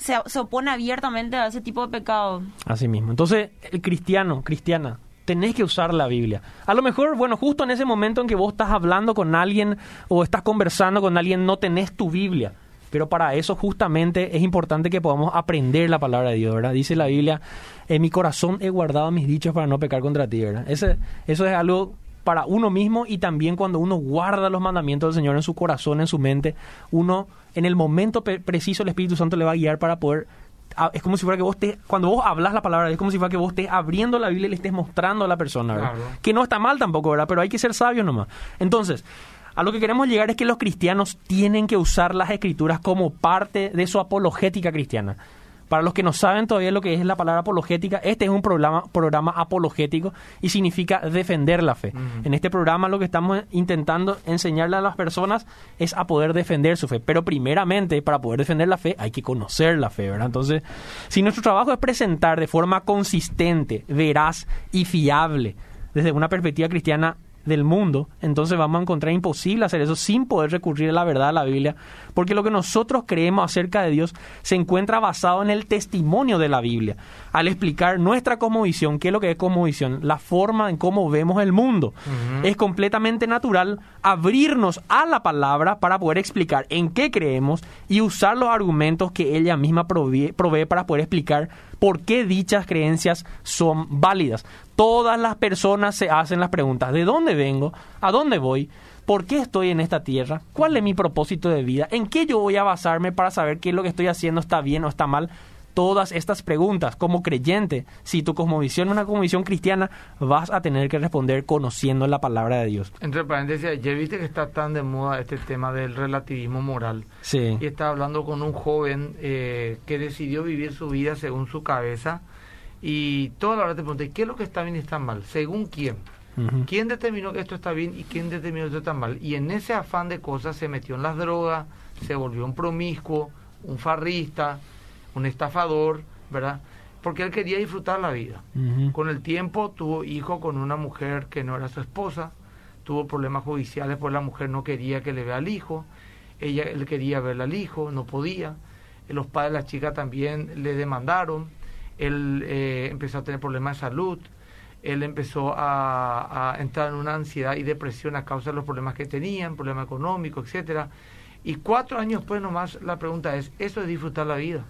se, opone abiertamente a ese tipo de pecado. Así mismo. Entonces, el cristiano, cristiana, tenés que usar la Biblia. A lo mejor, bueno, justo en ese momento en que vos estás hablando con alguien o estás conversando con alguien, no tenés tu Biblia. Pero para eso justamente es importante que podamos aprender la palabra de Dios, ¿verdad? Dice la Biblia, en mi corazón he guardado mis dichos para no pecar contra ti, ¿verdad? Eso es algo para uno mismo y también cuando uno guarda los mandamientos del Señor en su corazón, en su mente, uno en el momento preciso el Espíritu Santo le va a guiar para poder es como si fuera que vos estés, cuando vos hablas la palabra, es como si fuera que vos estés abriendo la Biblia y le estés mostrando a la persona, ¿verdad? Que no está mal tampoco, ¿verdad? Pero hay que ser sabios nomás. Entonces, a lo que queremos llegar es que los cristianos tienen que usar las escrituras como parte de su apologética cristiana. Para los que no saben todavía lo que es la palabra apologética, este es un programa, programa apologético y significa defender la fe. En este programa lo que estamos intentando enseñarle a las personas es a poder defender su fe. Pero primeramente, para poder defender la fe, hay que conocer la fe, ¿verdad? Entonces, si nuestro trabajo es presentar de forma consistente, veraz y fiable, desde una perspectiva cristiana, del mundo, entonces vamos a encontrar imposible hacer eso sin poder recurrir a la verdad de la Biblia, porque lo que nosotros creemos acerca de Dios se encuentra basado en el testimonio de la Biblia, al explicar nuestra cosmovisión, qué es lo que es cosmovisión, la forma en cómo vemos el mundo. Es completamente natural abrirnos a la palabra para poder explicar en qué creemos y usar los argumentos que ella misma provee, provee para poder explicar por qué dichas creencias son válidas. Todas las personas se hacen las preguntas, ¿de dónde vengo? ¿A dónde voy? ¿Por qué estoy en esta tierra? ¿Cuál es mi propósito de vida? ¿En qué yo voy a basarme para saber qué es lo que estoy haciendo está bien o está mal? todas estas preguntas como creyente, si tu cosmovisión es una cosmovisión cristiana, vas a tener que responder conociendo la palabra de Dios. Entre paréntesis, ya viste que está tan de moda este tema del relativismo moral. Sí. Y estaba hablando con un joven eh, que decidió vivir su vida según su cabeza y toda la hora te pregunté, ¿qué es lo que está bien y está mal? ¿Según quién? ¿Quién determinó que esto está bien y quién determinó que esto está mal? Y en ese afán de cosas se metió en las drogas, se volvió un promiscuo, un farrista, un estafador, ¿verdad? Porque él quería disfrutar la vida. Con el tiempo tuvo hijo con una mujer que no era su esposa, tuvo problemas judiciales porque la mujer no quería que le vea al hijo, ella él quería verle al hijo, no podía. Los padres de la chica también le demandaron, él eh, empezó a tener problemas de salud, él empezó a, a, entrar en una ansiedad y depresión a causa de los problemas que tenían, problemas económicos, etcétera. Y cuatro años después nomás la pregunta es, ¿eso es disfrutar la vida?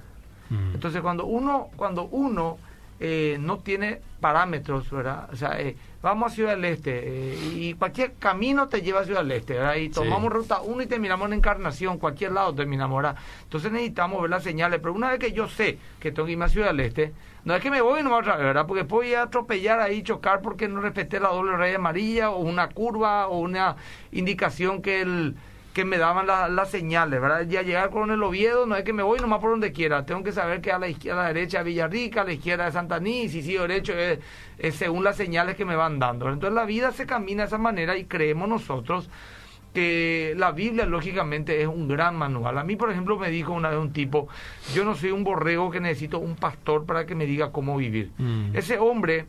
Entonces cuando uno, cuando uno eh, no tiene parámetros, ¿verdad? O sea, eh, vamos a Ciudad del Este eh, y cualquier camino te lleva a Ciudad del Este, ¿verdad? Y tomamos ruta 1 y terminamos en Encarnación, cualquier lado terminamos, ¿verdad? Entonces necesitamos ver las señales, pero una vez que yo sé que tengo que irme a Ciudad del Este, no es que me voy y no otra vez, ¿verdad? Porque puedo ir a atropellar ahí, chocar porque no respeté la doble raya amarilla o una curva o una indicación que el que me daban las señales, ¿verdad? Ya llegar con el Oviedo, no es que me voy nomás por donde quiera, tengo que saber que a la izquierda, a la derecha de Villarrica, a la izquierda de Santaní, si sigo derecho, es, según las señales que me van dando. Entonces la vida se camina de esa manera y creemos nosotros que la Biblia lógicamente es un gran manual. A mí, por ejemplo, me dijo una vez un tipo, yo no soy un borrego que necesito un pastor para que me diga cómo vivir. Mm. Ese hombre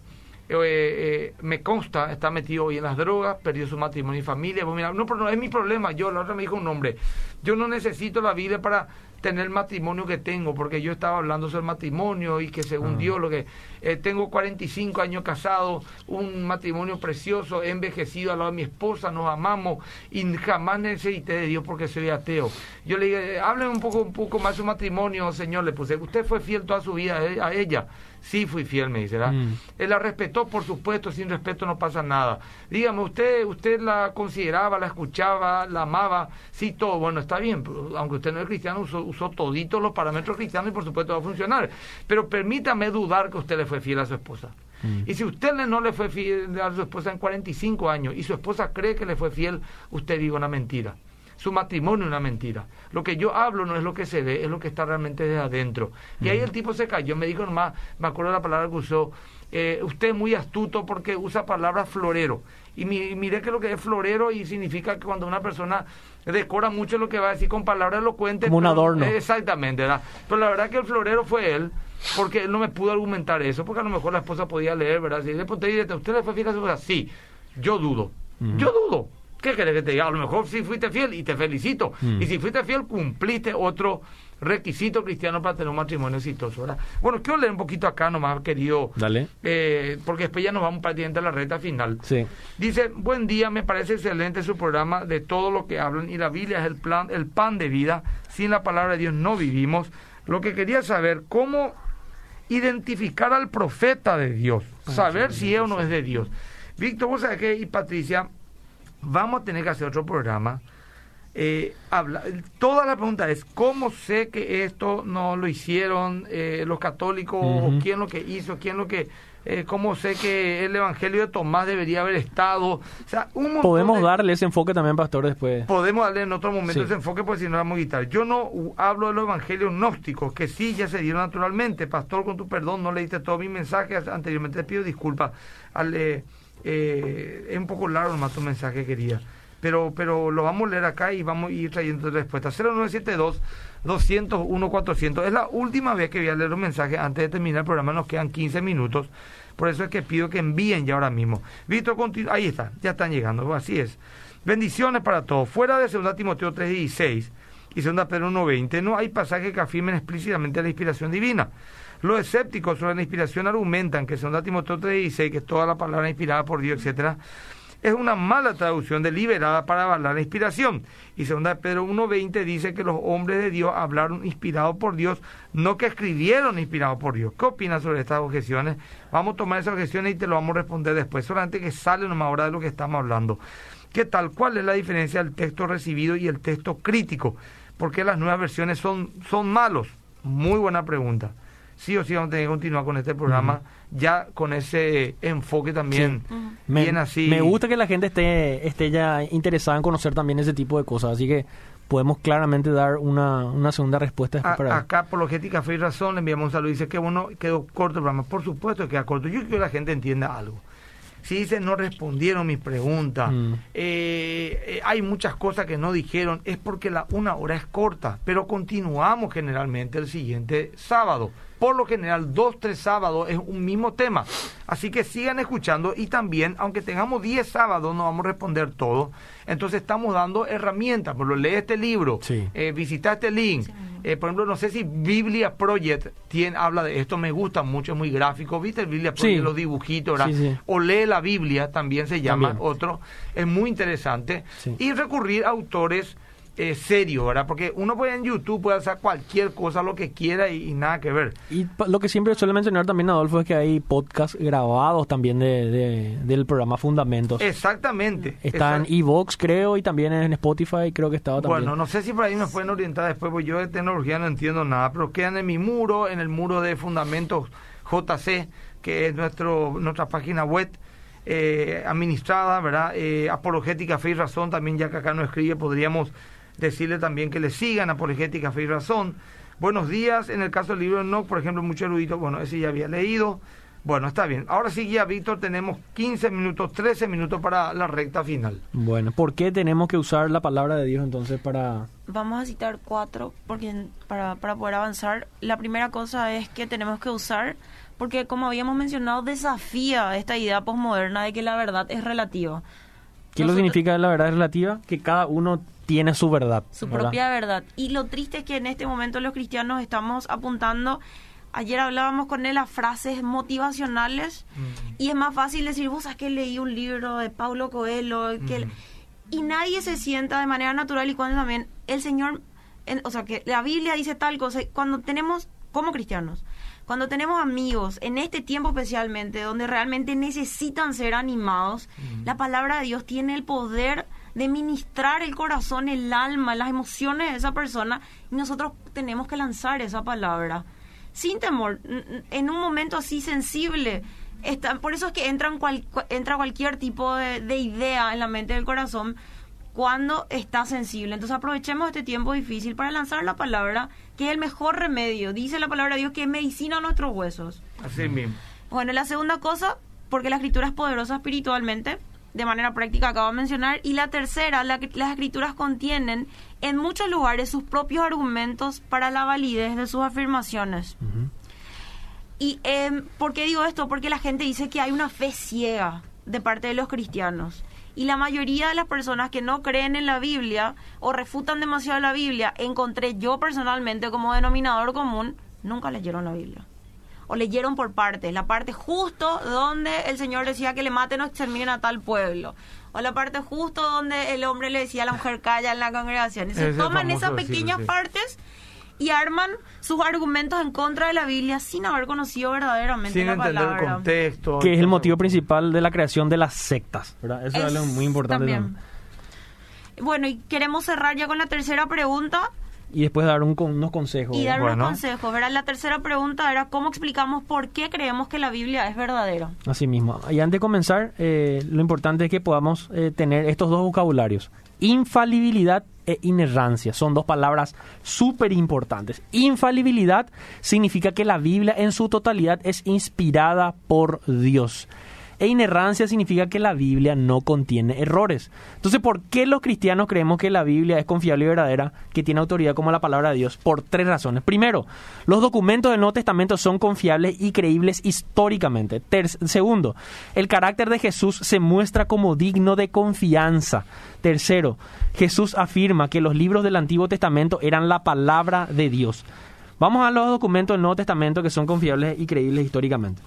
eh, eh, me consta, está metido hoy en las drogas, perdió su matrimonio y familia. Pues mira, no, no es mi problema. Yo, la otra me dijo un hombre, yo no necesito la Biblia para tener el matrimonio que tengo, porque yo estaba hablando sobre el matrimonio y que según ah. Dios lo que eh, tengo 45 años casado, un matrimonio precioso, he envejecido al lado de mi esposa, nos amamos y jamás necesité de Dios porque soy ateo. Yo le dije, hábleme un poco, un poco más de su matrimonio, señor, le puse, usted fue fiel toda su vida a ella. Sí fui fiel, me dice. Mm. Él la respetó, por supuesto, sin respeto no pasa nada. Dígame, ¿usted usted la consideraba, la escuchaba, la amaba? Sí, todo. Bueno, está bien, aunque usted no es cristiano, usó, usó toditos los parámetros cristianos y por supuesto va a funcionar. Pero permítame dudar que usted le fue fiel a su esposa. Mm. Y si usted no le fue fiel a su esposa en 45 años y su esposa cree que le fue fiel, usted diga una mentira su matrimonio una mentira. Lo que yo hablo no es lo que se ve, es lo que está realmente desde adentro. Y ahí el tipo se cayó, me dijo nomás, me acuerdo de la palabra que usó, eh, usted es muy astuto porque usa palabra florero. Y mire que lo que es florero y significa que cuando una persona decora mucho lo que va a decir con palabras elocuentes. Como un adorno. exactamente, ¿verdad? Pero la verdad que el florero fue él, porque él no me pudo argumentar eso, porque a lo mejor la esposa podía leer, ¿verdad? Si después te dice, ¿usted le fue fiel a su Sí, yo dudo. Yo dudo. ¿Qué querés que te diga? A lo mejor sí fuiste fiel y te felicito. Mm. Y si fuiste fiel, cumpliste otro requisito cristiano para tener un matrimonio exitoso, ¿verdad? Bueno, quiero leer un poquito acá nomás, querido. Dale. Eh, porque después ya nos vamos prácticamente a la recta final. Sí. Dice, buen día, me parece excelente su programa de todo lo que hablan y la Biblia es el, plan, el pan de vida. Sin la palabra de Dios no vivimos. Lo que quería saber, ¿cómo identificar al profeta de Dios? Saber si es o no es de Dios. Víctor, vos sabés que, y Patricia, vamos a tener que hacer otro programa. Eh, habla, toda la pregunta es, ¿cómo sé que esto no lo hicieron eh, los católicos? o ¿Quién lo que hizo? ¿Quién lo que...? Eh, ¿Cómo sé que el Evangelio de Tomás debería haber estado? O sea, Podemos darle ese enfoque también, pastor, después. Podemos darle en otro momento ese enfoque, porque si no vamos a quitar. Yo no hablo de los evangelios gnósticos, que sí ya se dieron naturalmente. Pastor, con tu perdón, no leíste todo mi mensaje anteriormente. Te pido disculpas. Al, eh, es un poco largo nomás tu mensaje quería. Pero, pero lo vamos a leer acá y vamos a ir trayendo respuesta. 0972 201 400. Es la última vez que voy a leer un mensaje antes de terminar el programa. Nos quedan 15 minutos. Por eso es que pido que envíen ya ahora mismo. Víctor, ahí está, ya están llegando. Así es. Bendiciones para todos. Fuera de 2 Timoteo 3.16 y 2 Pedro 1.20 no hay pasajes que afirmen explícitamente la inspiración divina. Los escépticos sobre la inspiración argumentan que según Timoteo 3.16, que es toda la palabra inspirada por Dios, etcétera, es una mala traducción deliberada para avalar la inspiración. Y segunda Pedro 1.20 dice que los hombres de Dios hablaron inspirados por Dios, no que escribieron inspirados por Dios. ¿Qué opinas sobre estas objeciones? Vamos a tomar esas objeciones y te lo vamos a responder después, solamente que sale nomás ahora de lo que estamos hablando. ¿Qué tal? ¿Cuál es la diferencia del texto recibido y el texto crítico? ¿Por qué las nuevas versiones son, son malos? Muy buena pregunta sí o sí vamos a tener que continuar con este programa ya con ese enfoque también bien así. Me gusta que la gente esté, esté ya interesada en conocer también ese tipo de cosas, así que podemos claramente dar una, una segunda respuesta. A, acá, por logética fe y razón, le enviamos un saludo. Dice que bueno, quedó corto el programa. Por supuesto que queda corto. Yo quiero que la gente entienda algo. Si dice no respondieron mis preguntas, mm. eh, eh, hay muchas cosas que no dijeron, es porque la una hora es corta, pero continuamos generalmente el siguiente sábado por lo general dos, tres sábados es un mismo tema. Así que sigan escuchando y también, aunque tengamos diez sábados, no vamos a responder todo. Entonces estamos dando herramientas. Por lo lee este libro, eh, visita este link. Eh, por ejemplo, no sé si Biblia Project tiene, habla de esto, me gusta mucho, es muy gráfico. ¿Viste el Biblia Project? Los dibujitos, O lee la Biblia, también se llama otro. Es muy interesante. Y recurrir a autores eh, serio, ¿verdad? Porque uno puede en YouTube puede hacer cualquier cosa, lo que quiera y, y nada que ver. Y lo que siempre suele mencionar también Adolfo es que hay podcasts grabados también de, de- del programa Fundamentos. Exactamente. Está en Exact- Evox, creo, y también en Spotify, creo que estaba también. Bueno, no sé si por ahí nos pueden orientar después, porque yo de tecnología no entiendo nada, pero quedan en mi muro, en el muro de Fundamentos JC, que es nuestro nuestra página web eh, administrada, ¿verdad? Eh, Apologética Fe y Razón, también ya que acá no escribe, podríamos decirle también que le sigan Apologética Fe y Razón. Buenos días, en el caso del libro de Enoch, por ejemplo, mucho erudito, bueno, ese ya había leído. Bueno, está bien. Ahora sí, ya, Víctor, tenemos 15 minutos, 13 minutos para la recta final. Bueno, ¿por qué tenemos que usar la palabra de Dios entonces para... Vamos a citar cuatro porque para, para poder avanzar. La primera cosa es que tenemos que usar, porque como habíamos mencionado, desafía esta idea posmoderna de que la verdad es relativa. ¿Qué lo significa la verdad relativa? Que cada uno tiene su verdad. su ¿verdad? propia verdad. Y lo triste es que en este momento los cristianos estamos apuntando, ayer hablábamos con él a frases motivacionales y es más fácil decir, vos sabes que leí un libro de Paulo Coelho, que el-". y nadie se sienta de manera natural y cuando también el Señor, en- o sea, que la Biblia dice tal cosa, cuando tenemos, como cristianos, cuando tenemos amigos, en este tiempo especialmente, donde realmente necesitan ser animados, la palabra de Dios tiene el poder de ministrar el corazón, el alma, las emociones de esa persona, y nosotros tenemos que lanzar esa palabra sin temor, en un momento así sensible. Está, por eso es que entran cual- cu- entra cualquier tipo de, de idea en la mente del corazón cuando está sensible. Entonces aprovechemos este tiempo difícil para lanzar la palabra, que es el mejor remedio. Dice la palabra de Dios que es medicina a nuestros huesos. Así mismo. Bueno, la segunda cosa, porque la escritura es poderosa espiritualmente, de manera práctica acabo de mencionar. Y la tercera, la que- las escrituras contienen en muchos lugares sus propios argumentos para la validez de sus afirmaciones. ¿Y em, por qué digo esto? Porque la gente dice que hay una fe ciega de parte de los cristianos. Y la mayoría de las personas que no creen en la Biblia o refutan demasiado la Biblia, encontré yo personalmente como denominador común, nunca leyeron la Biblia. O leyeron por partes, la parte justo donde el Señor decía que le maten o exterminen a tal pueblo. O la parte justo donde el hombre le decía a la mujer calla en la congregación. Y se Ese toman esas pequeñas sí. partes y arman sus argumentos en contra de la Biblia sin haber conocido verdaderamente Sin la entender el palabra. contexto. Que es el motivo principal de la creación de las sectas. ¿verdad? Eso es, Es algo muy importante también. también. Bueno, y queremos cerrar ya con la tercera pregunta Y después dar un unos consejos. y dar unos consejos. ¿verdad? La tercera pregunta era cómo explicamos por qué creemos que la Biblia es verdadera. Así mismo. Y antes de comenzar, eh, lo importante es que podamos eh, tener estos dos vocabularios. Infalibilidad e inerrancia. Son dos palabras súper importantes. Infalibilidad significa que la Biblia en su totalidad es inspirada por Dios. E inerrancia significa que la Biblia no contiene errores. Entonces, ¿por qué los cristianos creemos que la Biblia es confiable y verdadera, que tiene autoridad como la palabra de Dios? Por tres razones. Primero, los documentos del Nuevo Testamento son confiables y creíbles históricamente. Segundo, el carácter de Jesús se muestra como digno de confianza. Tercero, Jesús afirma que los libros del Antiguo Testamento eran la palabra de Dios. Vamos a los documentos del Nuevo Testamento que son confiables y creíbles históricamente.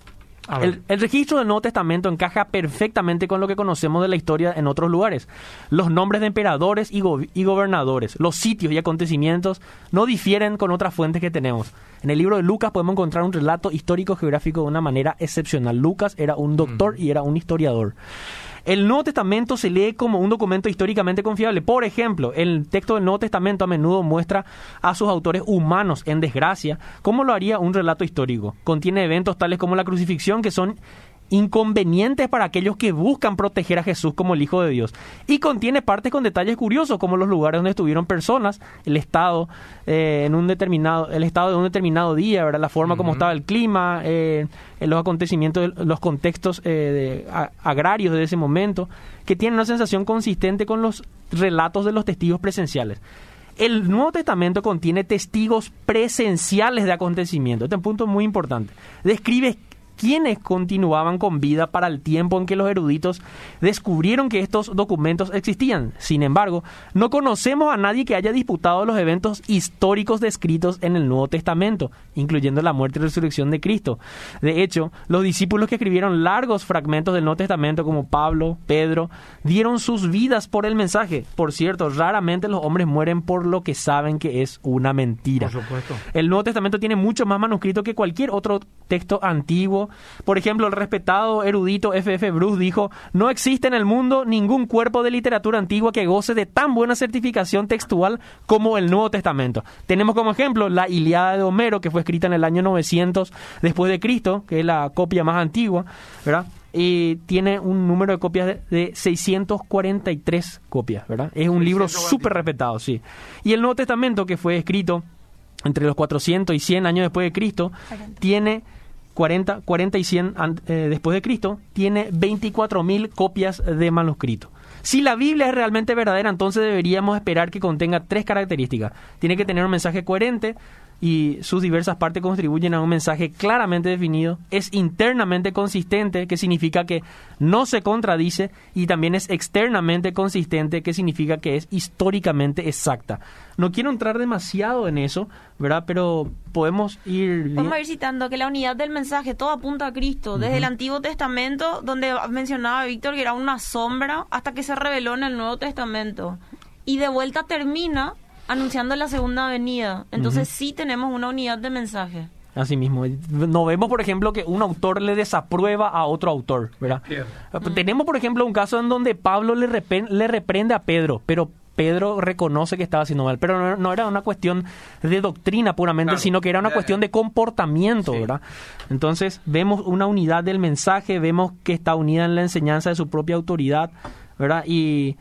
El, el registro del Nuevo Testamento encaja perfectamente con lo que conocemos de la historia en otros lugares. Los nombres de emperadores y, go- y gobernadores, los sitios y acontecimientos no difieren con otras fuentes que tenemos. En el libro de Lucas podemos encontrar un relato histórico-geográfico de una manera excepcional. Lucas era un doctor y era un historiador. El Nuevo Testamento se lee como un documento históricamente confiable. Por ejemplo, el texto del Nuevo Testamento a menudo muestra a sus autores humanos en desgracia, como lo haría un relato histórico. Contiene eventos tales como la crucifixión que son inconvenientes para aquellos que buscan proteger a Jesús como el Hijo de Dios. Y contiene partes con detalles curiosos, como los lugares donde estuvieron personas, el estado eh, en un determinado, el estado de un determinado día, ¿verdad? la forma como estaba el clima, eh, los acontecimientos, los contextos eh, de- a- agrarios de ese momento, que tienen una sensación consistente con los relatos de los testigos presenciales. El Nuevo Testamento contiene testigos presenciales de acontecimientos. Este es un punto muy importante. Describe quienes continuaban con vida para el tiempo en que los eruditos descubrieron que estos documentos existían. Sin embargo, no conocemos a nadie que haya disputado los eventos históricos descritos en el Nuevo Testamento, incluyendo la muerte y resurrección de Cristo. De hecho, los discípulos que escribieron largos fragmentos del Nuevo Testamento, como Pablo, Pedro, dieron sus vidas por el mensaje. Por cierto, raramente los hombres mueren por lo que saben que es una mentira. Por supuesto. El Nuevo Testamento tiene mucho más manuscritos que cualquier otro texto antiguo. Por ejemplo, el respetado erudito F.F. Bruce dijo, no existe en el mundo ningún cuerpo de literatura antigua que goce de tan buena certificación textual como el Nuevo Testamento. Tenemos como ejemplo la Iliada de Homero, que fue escrita en el año 900 después de Cristo, que es la copia más antigua, ¿verdad? y tiene un número de copias de, de 643 copias, ¿verdad? Es un libro 643. súper respetado, sí. Y el Nuevo Testamento, que fue escrito entre los 400 y 100 años después de Cristo, tiene 40, 40 y 100 an- eh, después de Cristo, tiene 24.000 copias de manuscrito. Si la Biblia es realmente verdadera, entonces deberíamos esperar que contenga tres características. Tiene que tener un mensaje coherente y sus diversas partes contribuyen a un mensaje claramente definido. Es internamente consistente, que significa que no se contradice, y también es externamente consistente, que significa que es históricamente exacta. No quiero entrar demasiado en eso, ¿verdad? Pero podemos ir... Vamos a ir citando que la unidad del mensaje todo apunta a Cristo, desde el Antiguo Testamento, donde mencionaba Víctor que era una sombra, hasta que se reveló en el Nuevo Testamento. Y de vuelta termina anunciando la segunda venida. Entonces sí tenemos una unidad de mensaje. Así mismo. No vemos, por ejemplo, que un autor le desaprueba a otro autor, ¿verdad? Cierto. Tenemos, por ejemplo, un caso en donde Pablo le, le reprende a Pedro, pero Pedro reconoce que estaba haciendo mal. Pero no, no era una cuestión de doctrina puramente, Claro. sino que era una cuestión de comportamiento, sí. ¿verdad? Entonces, vemos una unidad del mensaje, vemos que está unida en la enseñanza de su propia autoridad, ¿verdad? Y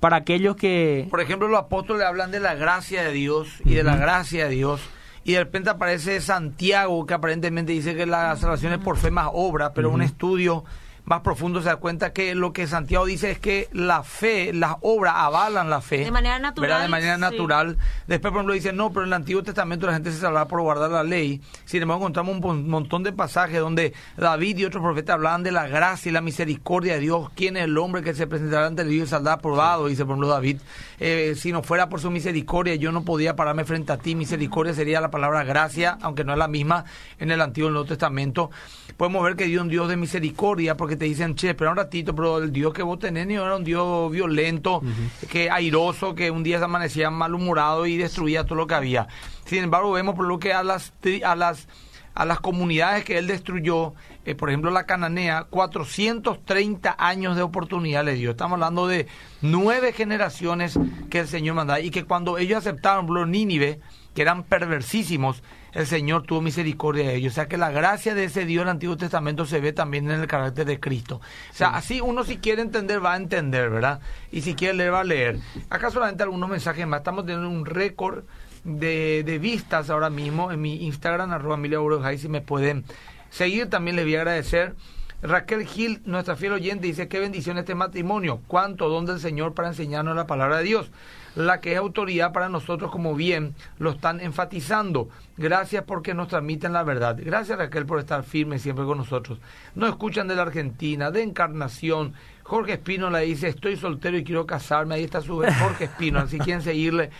para aquellos que... Por ejemplo, los apóstoles hablan de la gracia de Dios y de la gracia de Dios. Y de repente aparece Santiago, que aparentemente dice que la salvación es por fe más obra, pero un estudio más profundo se da cuenta que lo que Santiago dice es que la fe, las obras avalan la fe. De manera natural, ¿verdad? De manera sí. natural. Después, por ejemplo, dice, no, pero en el Antiguo Testamento la gente se salvaba por guardar la ley. Sin embargo, encontramos un mon- montón de pasajes donde David y otros profetas hablaban de la gracia y la misericordia de Dios. ¿Quién es el hombre que se presentará ante Dios y saldrá probado? Dice, por ejemplo, David. Eh, si no fuera por su misericordia, yo no podía pararme frente a ti. Misericordia sería la palabra gracia, aunque no es la misma en el Antiguo y el Nuevo Testamento. Podemos ver que Dios es un Dios de misericordia, porque te dicen, che, espera un ratito, pero el Dios que vos tenés no era un Dios violento, que airoso, que un día se amanecía malhumorado y destruía todo lo que había. Sin embargo, vemos por lo que a las, a las a las comunidades que él destruyó, eh, por ejemplo la cananea, 430 años de oportunidad le dio. Estamos hablando de nueve generaciones que el Señor mandaba y que cuando ellos aceptaron los Nínive, que eran perversísimos, el Señor tuvo misericordia de ellos. O sea que la gracia de ese Dios del Antiguo Testamento se ve también en el carácter de Cristo. O sea, así uno si quiere entender va a entender, ¿verdad? Y si quiere leer va a leer. Acá solamente algunos mensajes más. Estamos teniendo un récord de, de vistas ahora mismo en mi Instagram, arroba Emilia si me pueden seguir, también les voy a agradecer. Raquel Gil, nuestra fiel oyente, dice, qué bendición este matrimonio, cuánto don del Señor para enseñarnos la palabra de Dios, la que es autoridad para nosotros como bien, lo están enfatizando. Gracias porque nos transmiten la verdad. Gracias Raquel por estar firme siempre con nosotros. Nos escuchan de la Argentina, de Encarnación. Jorge Espino le dice, estoy soltero y quiero casarme. Ahí está su Jorge Espino, así quieren seguirle.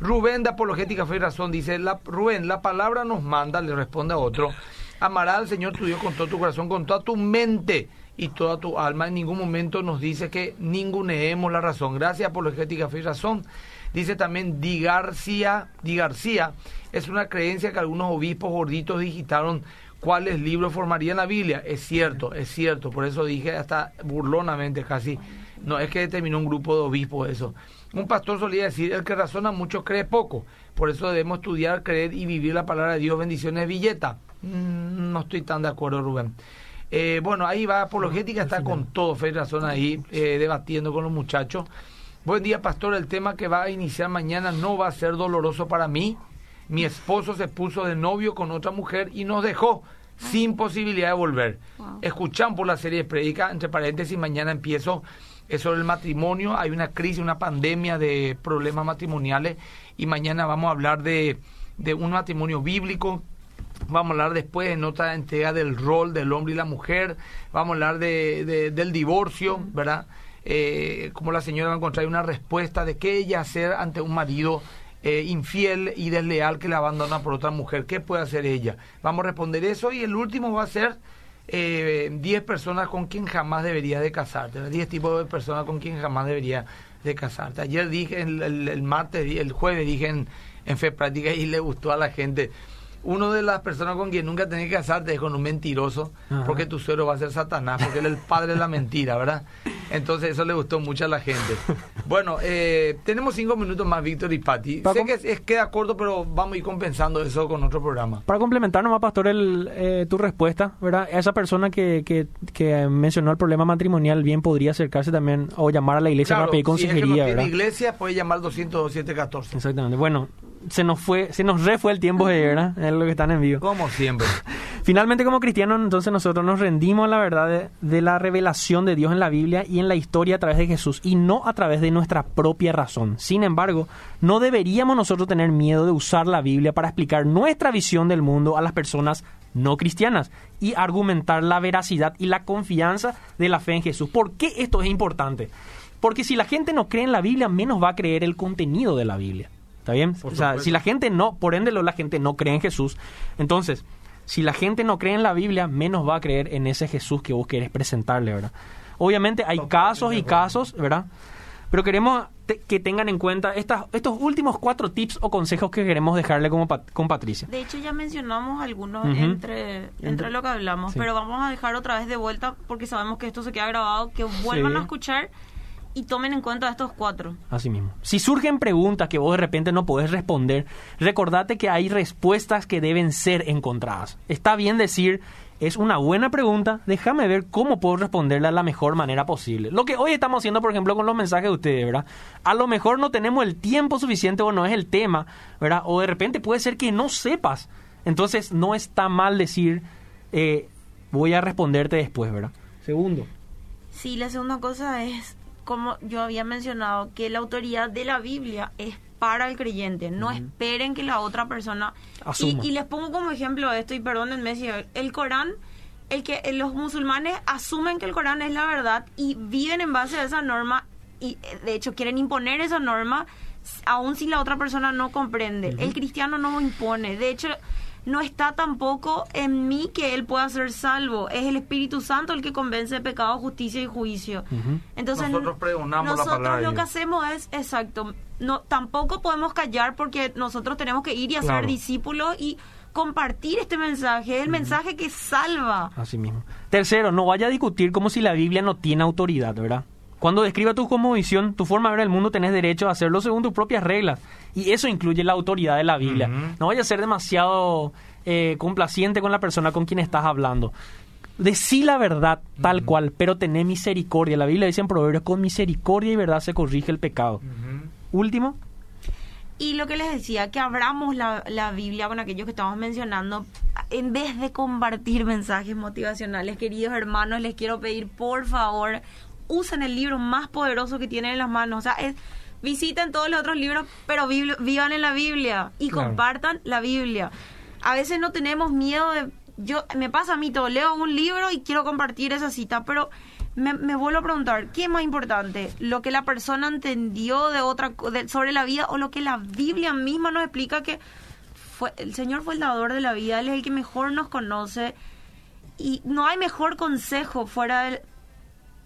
Rubén de Apologética Fe y Razón dice, la, Rubén, la palabra nos manda, le responde a otro, amará al Señor tu Dios con todo tu corazón, con toda tu mente y toda tu alma. En ningún momento nos dice que ninguneemos la razón. Gracias Apologética Fe y Razón. Dice también Di García, Di García, es una creencia que algunos obispos gorditos digitaron cuáles libros formarían la Biblia. Es cierto, es cierto, por eso dije hasta burlonamente casi. No, es que determinó un grupo de obispos eso. Un pastor solía decir, el que razona mucho cree poco. Por eso debemos estudiar, creer y vivir la palabra de Dios. Bendiciones, Villeta. Mm, no estoy tan de acuerdo, Rubén. Eh, bueno, ahí va Apologética, está con todo, fe y razón ahí, eh, debatiendo con los muchachos. Buen día, pastor. El tema que va a iniciar mañana no va a ser doloroso para mí. Mi esposo se puso de novio con otra mujer y nos dejó sin posibilidad de volver. Wow. Escuchan por la serie de prédica, entre paréntesis, mañana empiezo es sobre el matrimonio. Hay una crisis, una pandemia de problemas matrimoniales y mañana vamos a hablar de, de un matrimonio bíblico Vamos a hablar después en otra entrega del rol del hombre y la mujer. Vamos a hablar de, de- del divorcio, ¿verdad? Eh, cómo la señora va a encontrar una respuesta de qué ella hacer ante un marido eh, infiel y desleal que la abandona por otra mujer. ¿Qué puede hacer ella? Vamos a responder eso y el último va a ser eh, 10 personas con quien jamás debería de casarte. ¿verdad? 10 tipos de personas con quien jamás debería de casarte. Ayer dije, el, el- el martes, el jueves dije en, en Fe Práctica y le gustó a la gente. Uno de las personas con quien nunca tenés que casarte es con un mentiroso, Ajá. porque tu suegro va a ser Satanás, porque él es el padre de la mentira, ¿verdad? Entonces eso le gustó mucho a la gente. Bueno, eh, tenemos cinco minutos más, Víctor y. Paco. Sé que es- es- queda corto, pero vamos a ir compensando eso con otro programa. Para complementar nomás, Pastor, el, eh, tu respuesta, ¿verdad? Esa persona que, que, que mencionó el problema matrimonial bien podría acercarse también o llamar a la iglesia para pedir si es que no consejería, tiene ¿verdad? iglesia, puede llamar 202-714. Exactamente. Bueno, se nos fue, se nos re fue el tiempo de ¿verdad? Es lo que están en vivo. Como siempre. Finalmente, como cristianos, entonces nosotros nos rendimos a la verdad de, de la revelación de Dios en la Biblia y en la historia a través de Jesús y no a través de nuestra propia razón. Sin embargo, no deberíamos nosotros tener miedo de usar la Biblia para explicar nuestra visión del mundo a las personas no cristianas y argumentar la veracidad y la confianza de la fe en Jesús. ¿Por qué esto es importante? Porque si la gente no cree en la Biblia, menos va a creer el contenido de la Biblia. ¿Está bien? Por o sea, supuesto. si la gente no, por ende lo- la gente no cree en Jesús, entonces, si la gente no cree en la Biblia, menos va a creer en ese Jesús que vos querés presentarle, ¿verdad? Obviamente hay casos y casos, ¿verdad? Pero queremos te- que tengan en cuenta estas, estos últimos cuatro tips o consejos que queremos dejarle como Pat- con Patricia. De hecho, ya mencionamos algunos Ujú. entre, Entre- entre lo que hablamos, sí. pero vamos a dejar otra vez de vuelta porque sabemos que esto se queda grabado, que vuelvan Sí. a escuchar y tomen en cuenta estos cuatro. Así mismo. Si surgen preguntas que vos de repente no podés responder, recordate que hay respuestas que deben ser encontradas. Está bien decir, es una buena pregunta, déjame ver cómo puedo responderla de la mejor manera posible. Lo que hoy estamos haciendo, por ejemplo, con los mensajes de ustedes, ¿verdad? A lo mejor no tenemos el tiempo suficiente o no es el tema, ¿verdad? O de repente puede ser que no sepas. Entonces no está mal decir, eh, voy a responderte después, ¿verdad? Segundo. Sí, la segunda cosa es, como yo había mencionado, que la autoridad de la Biblia es para el creyente. No esperen que la otra persona... Asuma. Y, y les pongo como ejemplo esto, y perdónenme si el Corán, el que los musulmanes asumen que el Corán es la verdad y viven en base a esa norma y de hecho quieren imponer esa norma aun si la otra persona no comprende. El cristiano no impone. De hecho, no está tampoco en mí que él pueda ser salvo. Es el Espíritu Santo el que convence de pecado, justicia y juicio. Entonces, Nosotros pregonamos la nosotros lo que hacemos es, exacto, no tampoco podemos callar porque nosotros tenemos que ir y hacer Claro. discípulos y compartir este mensaje, el mensaje que salva. Así mismo. Tercero, no vaya a discutir como si la Biblia no tiene autoridad, ¿verdad? Cuando describa tu cosmovisión, tu forma de ver el mundo, tenés derecho a hacerlo según tus propias reglas. Y eso incluye la autoridad de la Biblia. No vaya a ser demasiado eh, complaciente con la persona con quien estás hablando. Decí la verdad tal cual, pero tené misericordia. La Biblia dice en Proverbios, con misericordia y verdad se corrige el pecado. Último, Y lo que les decía, que abramos la, la Biblia con aquellos que estamos mencionando, en vez de compartir mensajes motivacionales, queridos hermanos, les quiero pedir, por favor, usen el libro más poderoso que tienen en las manos. O sea, es- visiten todos los otros libros, pero bibli- vivan en la Biblia y Claro. compartan la Biblia. A veces no tenemos miedo de... Yo, me pasa a mí todo, leo un libro y quiero compartir esa cita, pero me, me vuelvo a preguntar, ¿qué es más importante? ¿Lo que la persona entendió de otra de- sobre la vida o lo que la Biblia misma nos explica que fue el Señor fue el dador de la vida, Él es el que mejor nos conoce y no hay mejor consejo fuera de,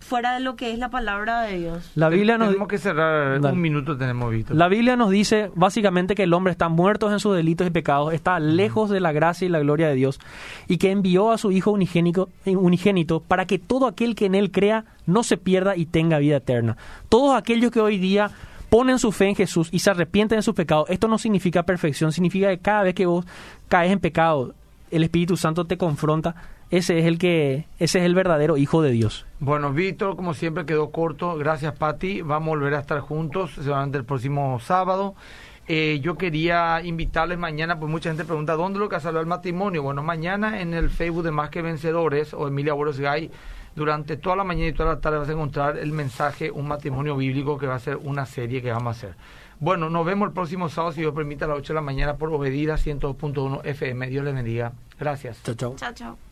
fuera de lo que es la palabra de Dios. la Biblia nos... Tenemos que cerrar. Dale. Un minuto tenemos visto. La Biblia nos dice básicamente que el hombre está muerto en sus delitos y pecados, está lejos de la gracia y la gloria de Dios, y que envió a su Hijo unigénico- unigénito para que todo aquel que en él crea no se pierda y tenga vida eterna. Todos aquellos que hoy día ponen su fe en Jesús y se arrepienten de sus pecados, esto no significa perfección, significa que cada vez que vos caes en pecado, el Espíritu Santo te confronta, ese es el que ese es el verdadero hijo de Dios. Bueno, Víctor, como siempre, quedó corto. Gracias, Pati. Vamos a volver a estar juntos seguramente el próximo sábado. Eh, yo quería invitarles mañana, pues mucha gente pregunta, ¿dónde lo que salió el matrimonio? Bueno, mañana en el Facebook de Más que Vencedores o Emilia Boros Gay, durante toda la mañana y toda la tarde vas a encontrar el mensaje Un matrimonio bíblico que va a ser una serie que vamos a hacer. Bueno, nos vemos el próximo sábado, si Dios permite, a las 8 de la mañana por Obedida 102.1 FM. Dios les bendiga. Gracias. Chao, chao. Chao, chao.